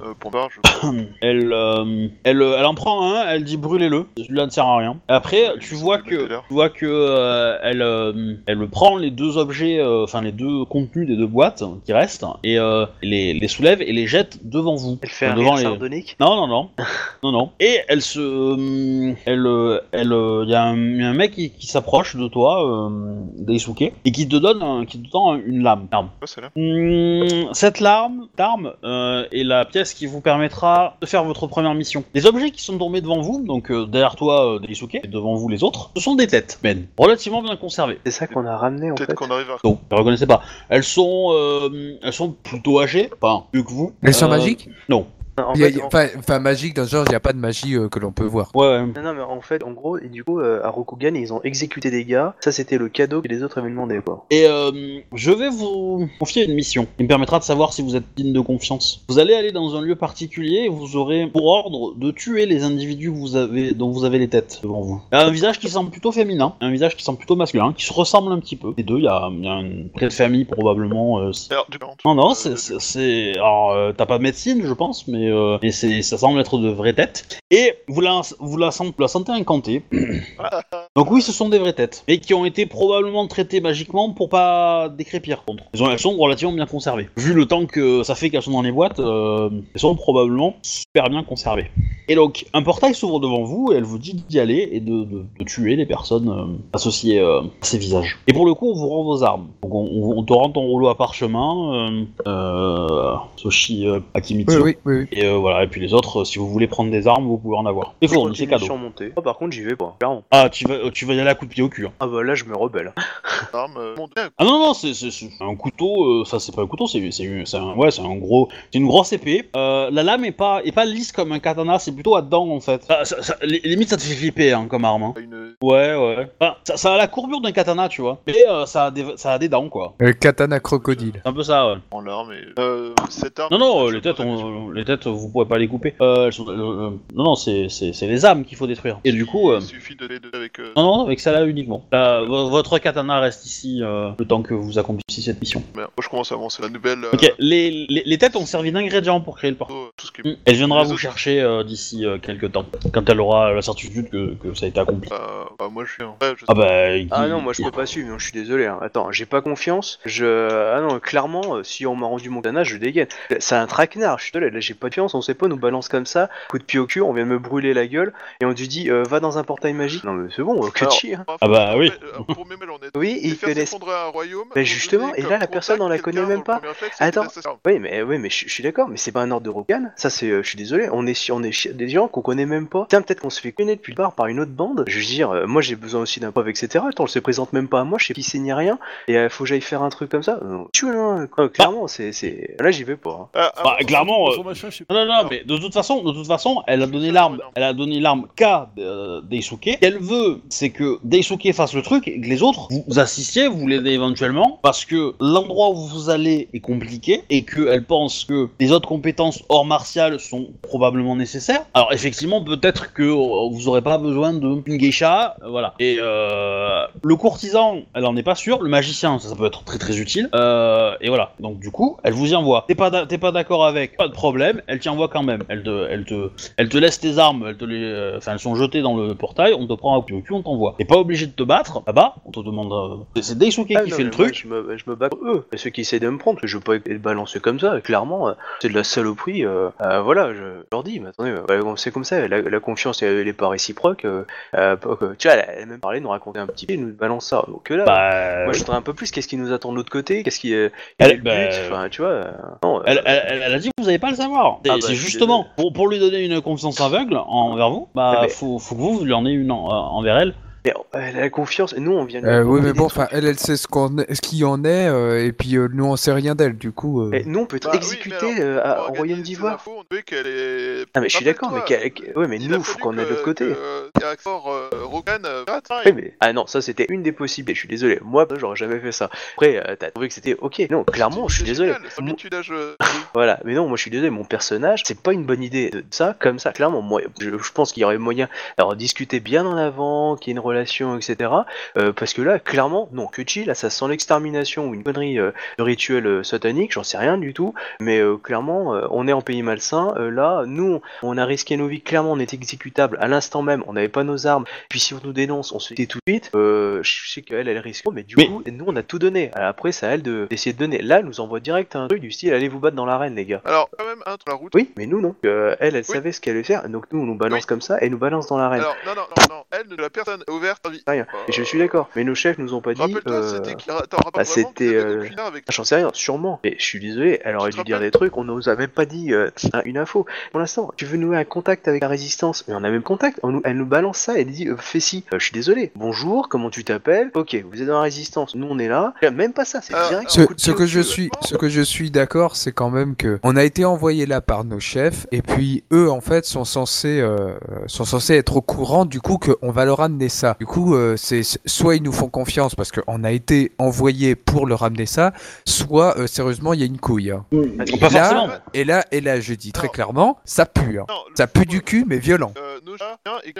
euh, pour ma part, je. *coughs* Elle, euh, elle, elle en prend un, elle dit brûlez-le. Celui-là ne sert à rien. Après, tu vois que, tu vois que euh, elle, euh, elle prend les deux objets, euh, enfin les deux contenus des deux boîtes qui restent et euh, les, les soulève et les jette devant vous. Elle fait un devant rire les- sardonique. Non, non, non. *laughs* non, non. Et elle se. euh, Elle. euh, Elle. Il y, a un y a un mec qui, qui s'approche de toi, euh, Daisuke, et qui te donne, un- qui te tend une lame. Arme. Hum, cette larme, d'arme euh, est la pièce qui vous permettra de faire votre première mission. Les objets qui sont tombés devant vous, donc euh, derrière toi, euh, Daisuke, et devant vous les autres, ce sont des têtes, men, relativement bien conservées. C'est ça qu'on a ramené en Peut-être fait. qu'on arrive à. Donc, ne reconnaissez pas. Elles sont, euh, elles sont plutôt âgées, enfin, plus que vous. Elles sont Euh, magiques? Non. Enfin, magique dans ce genre, il n'y a pas de magie euh, que l'on peut voir. Ouais, ouais. Non, non, mais en fait, en gros, et du coup, euh, à Rokugan, ils ont exécuté des gars. Ça, c'était le cadeau que les autres avaient demandé, quoi. Et euh, je vais vous confier une mission qui me permettra de savoir si vous êtes digne de confiance. Vous allez aller dans un lieu particulier et vous aurez pour ordre de tuer les individus que vous avez, dont vous avez les têtes devant vous. Il y a un visage qui semble plutôt féminin, un visage qui semble plutôt masculin, qui se ressemble un petit peu. Les deux, il y a, il y a une trait de famille probablement. euh. Non, non, Euh, c'est- Alors, euh, t'as pas de médecine, je pense, mais, euh, mais c'est, ça semble être de vraies têtes. Et vous la, vous la, sent- la sentez incantée. *clears throat* *laughs* Donc oui, ce sont des vraies têtes, mais qui ont été probablement traitées magiquement pour pas décrépir contre. Elles, ont- elles sont relativement bien conservées. Vu le temps que ça fait qu'elles sont dans les boîtes, euh, elles sont probablement super bien conservées. Et donc, un portail s'ouvre devant vous et elle vous dit d'y aller et de, de- de tuer les personnes euh, associées euh, à ces visages. Et pour le coup, on vous rend vos armes. Donc on, on- on te rend ton rouleau à parchemin, euh, euh, Soshi euh, Akimitsu. Oui, oui, oui. oui. Et euh, voilà, et puis les autres, si vous voulez prendre des armes, vous pouvez en avoir. C'est fourni, c'est cadeau. Ah, par contre, j'y vais pas, clairement. Ah, tu vas, tu vas y aller à coup de pied au cul. hein. Ah bah là, je me rebelle. *laughs* arme, euh, mon dieu, Ah non, non, c'est c'est- c'est un couteau, euh, ça c'est pas un couteau, c'est c'est- c'est un, ouais, c'est un gros, c'est une grosse épée. Euh, la lame est pas, est pas lisse comme un katana, c'est plutôt à dents en fait. Ça, ça- ça- li- limite ça te fait flipper hein, comme arme. hein. une. Ouais, ouais. Enfin, ça, ça a la courbure d'un katana, tu vois. Mais euh, ça, a des, ça a des dents quoi. Euh, katana crocodile. C'est un peu ça, ouais. en arme et. Euh, cette arme. Non, non, euh, je les pose têtes, la question. on- les têtes, vous pourrez pas les couper. Euh, elles sont- euh, euh, non, non, c'est c'est- c'est les âmes qu'il faut détruire. Et du coup, euh, Il suffit de les deux avec. euh, non, non, avec ça là uniquement. Vo- votre katana reste ici euh, le temps que vous accomplissiez cette mission. merde. Moi, je commence à avancer la nouvelle. euh, Ok, les, les, les têtes ont servi d'ingrédients pour créer le portail. euh, Tout ce qui est. Mm. Elle viendra Les vous autres- chercher euh, d'ici euh, quelques temps, quand elle aura la certitude que, que ça a été accompli. Euh, bah, moi, je. Ouais, je sais Ah bah... il- Ah non, moi je peux pas suivre, non, je suis désolé. hein. Attends, j'ai pas confiance. Je. Ah non, clairement, euh, si on m'a rendu mon katana, je dégaine. C'est un traquenard, je suis désolé, là j'ai pas de confiance, on sait pas, on nous balance comme ça, coup de pied au cul, on vient de me brûler la gueule, et on lui dit euh, va dans un portail magique. Non mais c'est bon, Alors, hein. Ah bah oui. Pour mes honnête. Oui, faire connaissent. un royaume. Mais on justement, et là, la personne, on la connaît même pas. le réflexe, Attends. Oui, mais oui, mais je je suis d'accord, mais c'est pas un ordre de Rokan. Ça, c'est, euh, je suis désolé. On est, on est des gens qu'on connaît même pas. Tiens, peut-être qu'on se fait connaître plus tard par une autre bande. Je veux dire, euh, moi, j'ai besoin aussi d'un pauvre, etc. Attends, on se présente même pas à moi. Je sais qui c'est ni rien. Et euh, faut que j'aille faire un truc comme ça. Tu vois, hein, quoi, clairement, c'est, c'est. Là, j'y vais pas. hein. Ah, Bah, ah, clairement... euh, Non, non, non, mais de toute façon, de toute façon, elle a donné l'arme, elle a donné l'arme euh, Daisuke. Ce qu'elle veut, c'est que Daisuke fasse le truc et que les autres vous, assistiez, vous l'aidez éventuellement, parce que l'endroit où vous allez est compliqué et qu'elle pense que les autres compétences hors martiales sont probablement nécessaires. Alors effectivement, peut-être que euh, vous aurez pas besoin de une euh, voilà. Et euh, le courtisan, elle en est pas sûre. Le magicien, ça, peut être très très utile. Et voilà. Donc du coup, elle vous y envoie. T'es pas d'accord avec, pas de problème. Elle t'y envoie quand même. Elle te, elle te, elle te laisse tes armes. Elles sont jetées dans le portail. On te prend au cul, on t'envoie. T'es pas obligé de te battre là-bas. On te demande. euh, c'est- Daisuke Ah, qui non, fait le truc. je me, je me bats pour eux. Et ceux qui essaient de me prendre, je veux pas être balancé comme ça. Clairement, euh, c'est de la saloperie. euh, euh, voilà, je leur dis. Mais attendez, c'est comme ça, la, la confiance elle, est pas réciproque. tu vois, elle, a- elle a même parlé, nous raconter un petit peu, nous balance ça. Donc là, Bah, moi je voudrais un peu plus, qu'est-ce qui nous attend de l'autre côté Qu'est-ce qui est Elle- est le bah, but Enfin, tu vois, non, Elle, elle- elle- elle a dit que vous n'allez pas le savoir. Ah bah, c'est justement pour, pour lui donner une confiance aveugle envers vous, bah Mais- faut, faut que vous, vous lui en ayez une en- envers elle. Mais, euh, elle a la confiance, et nous on vient Euh, oui, mais bon, enfin, elle, elle sait ce qu'on ce qu'il y en est, euh, et puis euh, nous, on sait rien d'elle, du coup. euh. Et nous on peut être Bah exécuté euh, organiser Royaume d'Ivoire. infos, On veut qu'elle est. Ah mais je suis d'accord, mais ouais, mais nous faut qu'on aille de l'autre côté. euh, euh, euh, ah, pareil. Oui, mais... Ah non, ça c'était une des possibilités, je suis désolé. Moi, j'aurais jamais fait ça. Après, euh, t'as trouvé que c'était ok. Non, clairement, je suis désolé. *laughs* Voilà, mais non, moi je suis désolé, mon personnage, c'est pas une bonne idée de ça, comme ça, clairement. Moi, je, je pense qu'il y aurait moyen d'avoir discuté bien en avant, qu'il y ait une relation, etc. Euh, parce que là, clairement, non, Kuchi, là, ça sent l'extermination ou une connerie euh, de rituel euh, satanique, j'en sais rien du tout. Mais euh, clairement, euh, on est en pays malsain. euh, là, nous, on a risqué nos vies, clairement, on est exécutable à l'instant même, on n'avait pas nos armes. Puis si on nous dénonce, on se fait tout de suite. Euh, je sais qu'elle, elle risque, mais du Mais- coup, nous, on a tout donné. Alors après, c'est à elle de- d'essayer de donner. Là, elle nous envoie direct un truc du style, allez vous battre dans l'arène, les gars. Alors, quand même, un sur la route. Oui, mais nous non. Euh, elle, elle Oui. savait ce qu'elle allait faire, donc nous on nous balance Oui. comme ça et nous balance dans l'arène. Alors, non, non, non, non, elle, la personne vie. Rien. Euh, Et je suis d'accord. Mais nos chefs nous ont pas dit. Rappelle-toi, euh, c'était qui bah, c'était, euh, avec. ah, J'en sais rien, sûrement. Mais je suis désolé, elle aurait dû dire des trucs, on nous a même pas dit euh, une info. Pour l'instant, tu veux nouer un contact avec la résistance, mais on a même contact, on nous- elle nous balance ça, elle dit euh, fais ci. Euh, je suis désolé. Bonjour, comment tu t'appelles? Ok, vous êtes dans la résistance, nous on est là. Même pas ça, c'est Euh, direct. Ce, que je suis, ce que je suis d'accord, c'est quand même que on a été envoyé là par nos chefs, et puis eux, en fait, sont censés, euh, sont censés être au courant du coup qu'on va leur amener ça. Du coup, euh, c'est soit ils nous font confiance parce qu'on a été envoyé pour leur amener ça, soit euh, sérieusement il y a une couille. hein. Pas là. Et là, et là, je dis très Non. clairement, ça pue. hein. Non, Ça pue du cul, mais violent. Euh, nos hein, et et.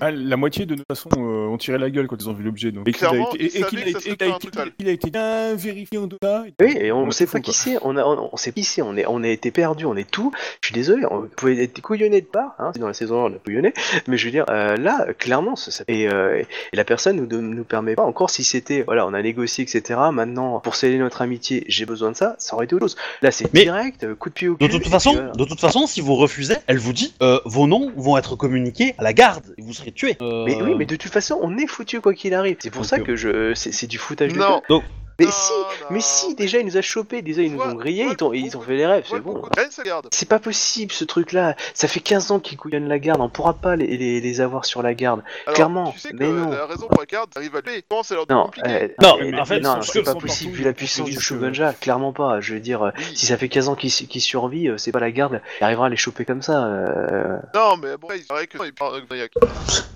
Ah, la moitié de toute façon euh, ont tiré la gueule quand ils ont vu l'objet. Donc, et qu'il a Clairement, été, et- et a et a bien vérifié en delà. Oui, et on ne sait pas qui c'est, on a, on, on sait pas qui c'est, on, est, on a été perdu, on est tout. Je suis désolé, on pouvait être couillonné de part, hein, dans la saison 1 on a couillonné, mais je veux dire, euh, là, clairement, ça, ça- et, euh, et la personne nous, de- nous permet pas, encore si c'était, voilà, on a négocié, etc., maintenant, pour sceller notre amitié, j'ai besoin de ça, ça aurait été autre chose. Là, c'est Mais- direct, euh, coup de pied au De cul. toute et façon, de toute façon, si vous refusez, elle vous dit euh, vos noms vont être communiqués à la garde et vous serez tués. Euh, Mais oui, mais de toute façon, on est foutu quoi qu'il arrive. C'est pour ça euh, que je, c'est c'est du foutage de Non. gueule. Donc- mais Non, si, non. mais si, déjà il nous a chopé, déjà ils nous ont grillé, ils t'ont, ont fait les rêves, Ouais, c'est bon. C'est pas possible ce truc-là. Ça fait 15 ans qu'ils couillonnent la garde. On pourra pas les, les, les avoir sur la garde. Alors, Clairement, Tu sais que mais non. la raison pour à Non, euh, Non, mais- en fait, non, c'est pas possible vu la puissance du Shogunja. Clairement pas. Je veux dire, si ça fait 15 ans qu'ils qu'ils survivent, euh, c'est pas la garde qui arrivera à les choper comme ça. euh. Non, mais bon, il paraît que.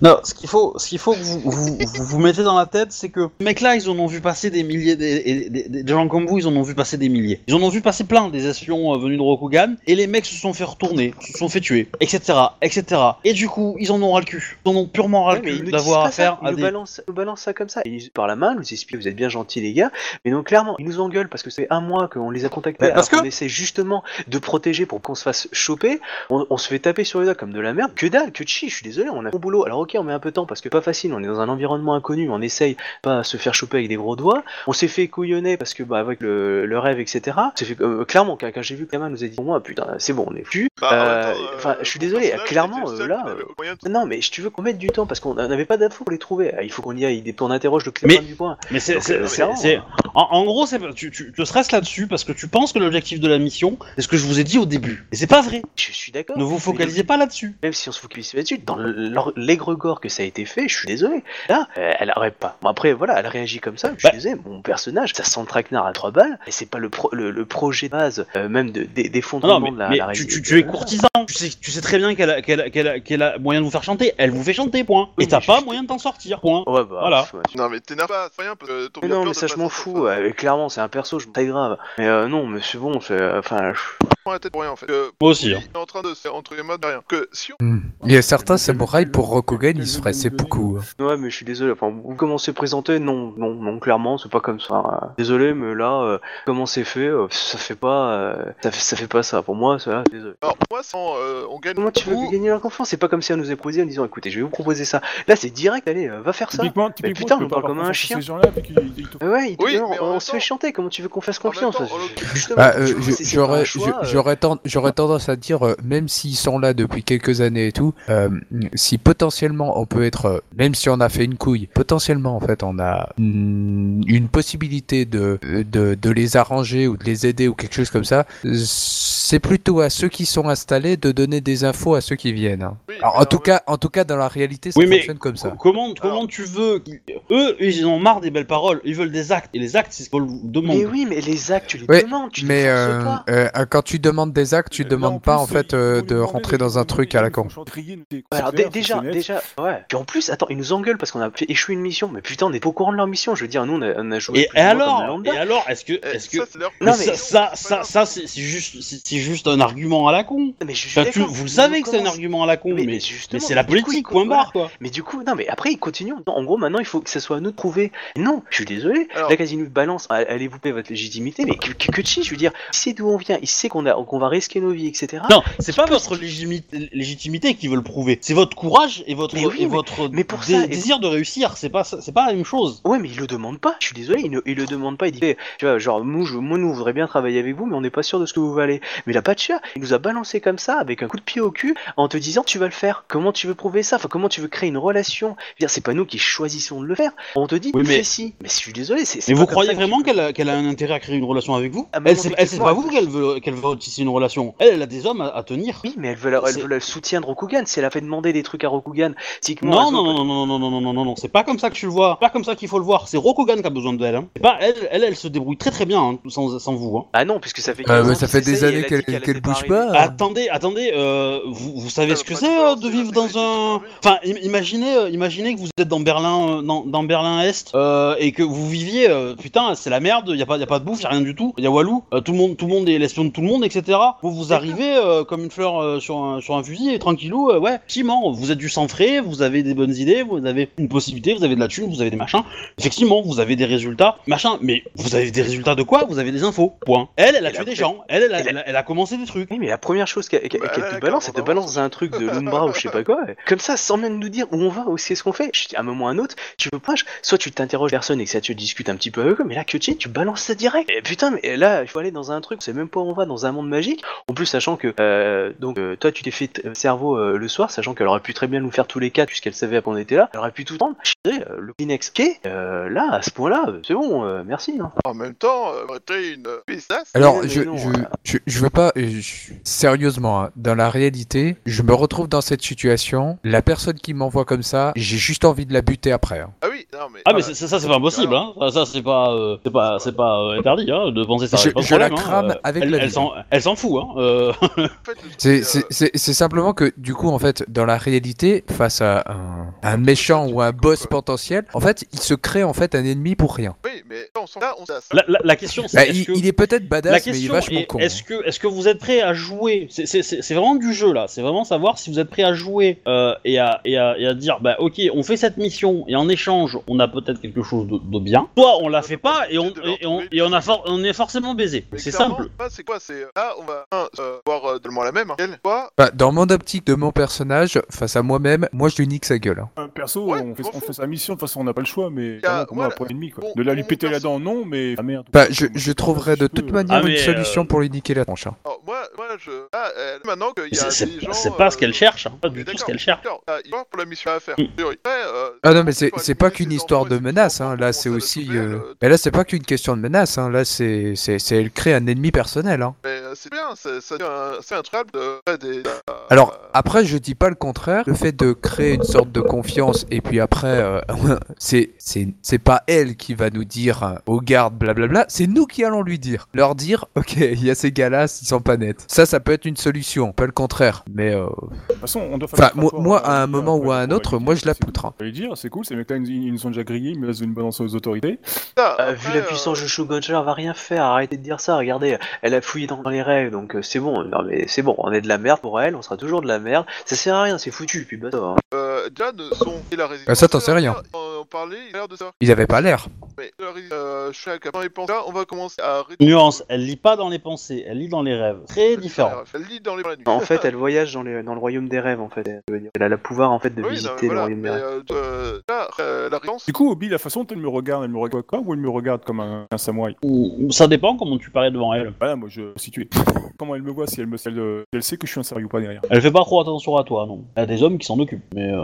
Non, ce qu'il faut, ce qu'il faut que vous vous, vous vous mettez dans la tête, c'est que ces mecs-là, ils en ont vu passer des milliers, des, des, des- des gens comme vous, ils en ont vu passer des milliers. Ils en ont vu passer plein des espions euh, venus de Rokugan, et les mecs se sont fait retourner, se sont fait tuer, etc., etc. Et du coup, ils en ont ras le cul. Ils en ont purement ras le ils cul d'avoir affaire Ils à nous des. ils nous ça comme ça. Ils nous par la main, ils nous expliquent, vous êtes bien gentils les gars. Mais donc clairement, ils nous engueulent parce que c'est un mois qu'on les a contactés. Mais parce qu'on que- essaie justement de protéger pour qu'on se fasse choper. On, on se fait taper sur les doigts comme de la merde. Que dalle, que chi. Je suis désolé, on a bon boulot. Alors ok, on met un peu de temps parce que pas facile. On est dans un environnement inconnu. On essaye pas à se faire choper avec des gros doigts. On s'est fait couillonner parce que bah avec le, le rêve, etc. C'est fait euh, clairement quand, quand j'ai vu que Kama nous a dit pour moi putain c'est bon on est plus. Bah, Euh, Enfin je suis désolé. Clairement euh, là. euh, de- non, mais tu veux qu'on mette du temps parce qu'on n'avait pas d'infos pour les trouver. Il faut qu'on y aille. On interroge le Mais- du coin. Mais c'est, euh, c'est- en, en gros, c'est, tu, tu te stresses là-dessus parce que tu penses que l'objectif de la mission, c'est ce que je vous ai dit au début. Et c'est pas vrai. Je suis d'accord. Ne vous focalisez pas là-dessus. Même si on se focalise là-dessus, dans l'égrégore que ça a été fait, je suis désolé. Là, elle aurait pas. Bon, après, voilà, elle réagit comme ça. Je suis Bah. désolé. Mon personnage, ça sent le traquenard à trois balles. Et c'est pas le, pro- le, le projet de base, euh, même de, des, des fonds Non, mais, de la, mais la tu, résine- tu- tu es courtisan. Tu sais, tu sais très bien qu'elle a, moyen de vous faire chanter. Elle vous fait chanter, point. Oui, Et t'as pas je- moyen de t'en sortir, point. Ouais, bah, Voilà. Non, mais t'énerve pas, c'est rien, parce que ton Mais non, mais ça, je m'en fous. ouais, clairement, c'est un perso, je me très grave. Mais euh, non, mais c'est bon, c'est. euh, Enfin, je- la tête pour rien en fait. Que, Moi aussi. hein. il est en train de se entre les mains de rien. Que si on. Hmm. Il y a certains samouraïs pour Rokugan, ils se feraient beaucoup. hein. Ouais, mais je suis désolé. Enfin, vous commencez à présenter, non, non, non, clairement, c'est pas comme ça. Euh, Désolé, mais là, euh, comment c'est fait, euh, ça fait pas, euh, ça fait, ça fait pas ça. Pour moi, ça, désolé. Alors, moi, sans. euh, on gagne. Comment tu veux gagner la confiance C'est pas comme si on nous a posé en disant, écoutez, je vais vous proposer ça. Là, c'est direct, allez, euh, va faire ça. Typiquement, typiquement, putain, on parle comme un chien. Ces gens-là, puis qu'ils- ils te- ouais, mais Mais on se fait chanter. Comment tu veux qu'on fasse confiance? j'aurais tendance à dire, euh, même s'ils sont là depuis quelques années et tout, euh, si potentiellement on peut être, euh, même si on a fait une couille, potentiellement en fait on a mm, une possibilité de, de, de les arranger ou de les aider ou quelque chose comme ça, c'est plutôt à ceux qui sont installés de donner des infos à ceux qui viennent. hein. Oui, Alors, mais en tout cas, en tout cas dans la réalité, ça Oui, mais fonctionne comme ça. Co- Comment, comment tu veux Eux, ils en ont marre des belles paroles. Ils veulent des actes. Et les actes, c'est ce qu'on demande. Mais oui, mais les actes, tu les Ouais, demandes, tu Mais euh, pas. euh, quand tu demandes des actes, tu demandes pas plus, en fait euh, de rentrer dans un truc à la con. Alors déjà, déjà, ouais. Puis en plus, attends, ils nous engueulent parce qu'on a échouer une mission. Mais putain, on n'est pas au courant de leur mission. Je veux dire, nous, on a, on a joué. Et, alors, et alors, est-ce que, Eh, est-ce que, ça, mais ça, ça, c'est juste, c'est juste un argument à la con. Mais vous le ils savez que c'est un argument à la con, Mais- c'est la politique, ils- point barre, quoi. Mais du coup, non, mais après, ils continuent. En gros, maintenant, il faut que ce soit à nous de prouver. Non, je suis désolé. La Casino balance, allez vous payer votre légitimité, mais que, je veux dire, il sait d'où on vient, il sait qu'on a, qu'on va risquer nos vies, etc. Non, c'est pas votre légitimité qui veut le prouver. C'est votre courage et votre, et désir de réussir. C'est pas, c'est pas la même chose. Ouais, mais il le demande pas. Je suis désolé, ne, il le demande pas. Il dit, eh, tu vois, genre, nous, je- moi, nous, on voudrait bien travailler avec vous, mais on n'est pas sûr de ce que vous valez. Mais il a pas de chat. Il nous a balancé comme ça, avec un coup de pied au cul, en te disant, tu vas le faire. Comment tu veux prouver ça Enfin, comment tu veux créer une relation dire, c'est pas nous qui choisissons de le faire. On te dit, Oui, mais- ci. Mais je suis désolé, c'est. Mais vous croyez vraiment qu'elle a, un intérêt à créer une relation avec vous Ah, Elle, c'est pas vous qu'elle veut, qu'elle veut tisser une relation. Elle, elle a des hommes à, à tenir. Oui, mais elle veut, la- elle C'est- veut le soutien de Rokugan. Si elle a fait demander des trucs à Rokugan, Non, non, non, non, non, non, non, non, non, non, non, c'est pas comme ça que tu le vois. Pas comme ça qu'il faut le voir. C'est Rokugan qui a besoin d'elle. Hein. C'est pas elle, elle, elle se débrouille très très bien hein, sans, sans vous. Hein. Ah non, puisque ça fait. Ah, 15 mais ans ça qu'ils fait des années qu'elle pas bouge pas. Attendez, attendez, euh, vous, vous savez ce que c'est euh, te de vivre dans un. c'est Enfin, im- imaginez, euh, imaginez que vous êtes dans Berlin, euh, dans, dans Berlin Est, euh, et que vous viviez, euh, putain, c'est la merde. Y a pas, y a pas de bouffe, y a rien du tout. Y a Walou, euh, tout le monde, tout le monde est l'espion de tout le monde, etc. Vous vous arrivez euh, comme une fleur euh, sur un sur un fusil, et tranquillou, euh, ouais. Effectivement, vous êtes du sang frais, vous avez des bonnes idées, vous avez une possibilité, vous avez de la thune, vous avez des machins. Effectivement, vous avez des résultats, machin. Mais vous avez des résultats de quoi? Vous avez des infos. Point. Elle, elle a tué des gens. Elle, elle a, et la- elle a- elle a commencé des trucs. Oui, mais la première chose qu'elle qu'elle- Bah, qu'elle te balance, elle te balance un truc de l'Umbra ou je sais pas quoi. Comme ça, sans même nous dire où on va, ou c'est ce qu'on fait. Je dis, À un moment ou à un autre, tu peux pas. je- Soit tu t'interroges personne et que ça tu discutes un petit peu avec eux, mais là, Kyochi, tu balances ça direct. Et putain, mais là, il faut aller dans un truc, on sait même pas où on va, dans un monde magique. En plus, sachant que, euh, donc, euh, toi, tu t'es fait euh, cerveau euh, le soir, sachant qu'elle aurait pu très bien nous faire tous les quatre, puisqu'elle savait qu'on était là. Elle aurait pu tout prendre. Je dirais, euh, le Kleenex, ok, euh, là, à ce point-là, euh, c'est bon, euh, merci. Hein. En même temps, euh, arrêter une pistache. Alors, mais je, non, je, euh. je, je veux pas. je- sérieusement, hein, dans la réalité, je me retrouve dans cette situation. La personne qui m'envoie comme ça, j'ai juste envie de la buter après. hein. Ah oui, non mais. Ah mais ça, ça c'est pas impossible, hein. Ça, c'est pas, euh, c'est pas, c'est pas euh, interdit, hein, de penser ça. Je- pas de je la problème, crame Euh, avec elle, la elle vie. s'en, elle s'en fout, hein. Euh, C'est euh, simplement que, du coup, en fait, dans la réalité, face à un, un méchant ou un boss potentiel, en fait, il se crée en fait un ennemi pour rien. Oui, mais on s'en là, on s'en la, la- la question c'est, Bah, est-ce il, que il est peut-être la badass, mais il est vachement est, con. est-ce que, est-ce que vous êtes prêt à jouer? C'est, c'est, c'est, c'est vraiment du jeu là. C'est vraiment savoir si vous êtes prêt à jouer euh, et, à, et, à, et à dire, bah ok, on fait cette mission et en échange, on a peut-être quelque chose de, de bien. Soit on la fait pas et on, et on, et on a for- on est forcément baisé. C'est simple. C'est quoi? C'est là, on va un, euh, voir euh, la même. Hein. Elle, soit Bah, dans mon optique de mon personnage, face à moi-même, moi je lui nique sa gueule. hein. Euh, Perso, Ouais, on, fait, on fait sa mission, de toute façon on n'a pas le choix, mais a- moi, voilà. un point ennemi quoi. Bon, de là lui bon, péter la dent, non, mais ah merde. Bah, je, je trouverai de toute manière Ah, mais, une solution euh, pour lui niquer la tronche. hein. Alors, moi, moi, je. Ah, elle- maintenant qu'il y a C'est, des gens. c'est pas ce euh, qu'elle cherche, hein. pas du tout ce qu'elle cherche. Ah, il va pour la mission à faire. Mm. euh, Ah non mais c'est pas qu'une histoire de menace hein. là c'est aussi euh, euh, mais là c'est pas qu'une question de menace hein. là c'est c'est c'est elle crée un ennemi personnel hein. Mais euh, c'est bien, c'est c'est un, c'est un truc de. Des, euh, Alors euh, après je dis pas le contraire le fait de créer une sorte de confiance et puis après euh, *laughs* c'est c'est c'est pas elle qui va nous dire euh, aux gardes blablabla c'est nous qui allons lui dire leur dire ok il y a ces gars là ils sont pas nets ça ça peut être une solution pas le contraire mais euh, De toute façon, on doit faire Enfin, moi- à un lui, moment ou à un autre, moi, je la poutre, hein. dire, c'est cool, ces mecs-là, ils, nous ont déjà grillés, ils me laissent une balance aux autorités. Euh, après, vu la euh, puissance de Shoguncher, elle va rien faire. Arrêtez de dire ça. Regardez, elle a fouillé dans, les règles, donc euh, c'est bon. Non mais c'est bon. On est de la merde pour elle. On sera toujours de la merde. Ça sert à rien. C'est foutu. Puis bah, hein. euh, et la. Ah, ça, t'en sais rien. Parler, il a l'air de savoir. Ils avaient pas l'air. Mais alors, il- euh, je suis à dans les pensées. Là, on va commencer à réduire. Nuance, elle lit pas dans les pensées, elle lit dans les rêves. Très différent. Elle lit dans les la nuit. En fait, elle voyage dans, les, dans le royaume des rêves, en fait. Elle, a le pouvoir, en fait, de Oui, non, visiter le royaume des rêves. euh, euh, là, euh, la réponse, Du coup, Obi, la façon dont elle me regarde, elle me regarde quoi ou elle me regarde comme un, un samouraï Ou- Ça dépend comment tu parais devant elle. Voilà, moi je situé. Comment elle me voit si elle me si elle, euh, si elle sait que je suis un sérieux ou pas derrière Elle fait pas trop attention à toi, non. Il y a des hommes qui s'en occupent, mais... euh,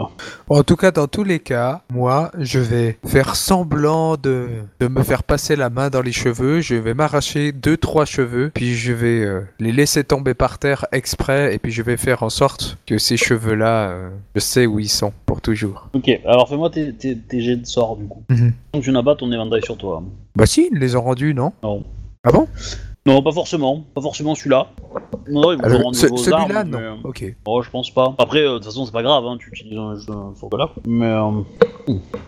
En tout cas, dans tous les cas, moi, je vais faire semblant de, de me faire passer la main dans les cheveux. Je vais m'arracher deux, trois cheveux, puis je vais euh, les laisser tomber par terre exprès, et puis je vais faire en sorte que ces cheveux-là, euh, je sais où ils sont pour toujours. Ok, alors fais-moi tes, tes, tes jets de sort, du coup. Mhm. Donc tu n'as pas ton éventail sur toi. Bah si, ils les ont rendus, non Non. Ah bon Non, pas forcément. Pas forcément celui-là. Non, ils auront ce- vos Celui-là, armes, non. mais, euh, Ok. Oh, je pense pas. Après, euh, de toute façon, c'est pas grave, hein, tu utilises un jeu de là. Mais, euh,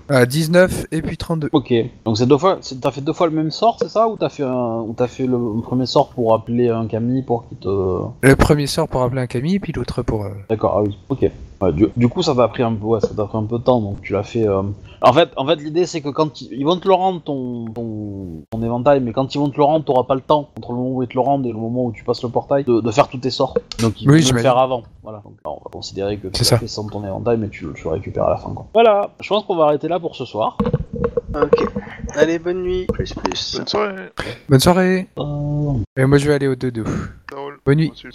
Ah, 19 et puis 32. ok. Donc c'est deux fois, c'est- t'as fait deux fois le même sort, c'est ça? Ou t'as fait, un, ou t'as fait le premier sort pour appeler un Camille pour qu'il te... Le premier sort pour appeler un Camille, puis l'autre pour... euh, D'accord, ah oui, ok. Ouais, du, du coup, ça t'a pris un peu, ouais, ça t'a pris un peu de temps, donc tu l'as fait. euh, En fait, en fait, l'idée c'est que quand ils, ils vont te le rendre ton, ton, ton éventail, mais quand ils vont te le rendre, t'auras pas le temps entre le moment où ils te le rendent et le moment où tu passes le portail de, de faire tous tes sorts. Donc ils Oui, vont le j'imagine. faire avant. Voilà. Donc on va considérer que tu l'as ça. fait sans ton éventail, mais tu, le- tu le récupères à la fin. Quoi. Voilà. Je pense qu'on va arrêter là pour ce soir. Ok. Allez, bonne nuit. Plus, plus. bonne soirée. Bonne soirée Euh, Et moi, je vais aller au dodo. Ça roule. Bonne nuit. Ensuite.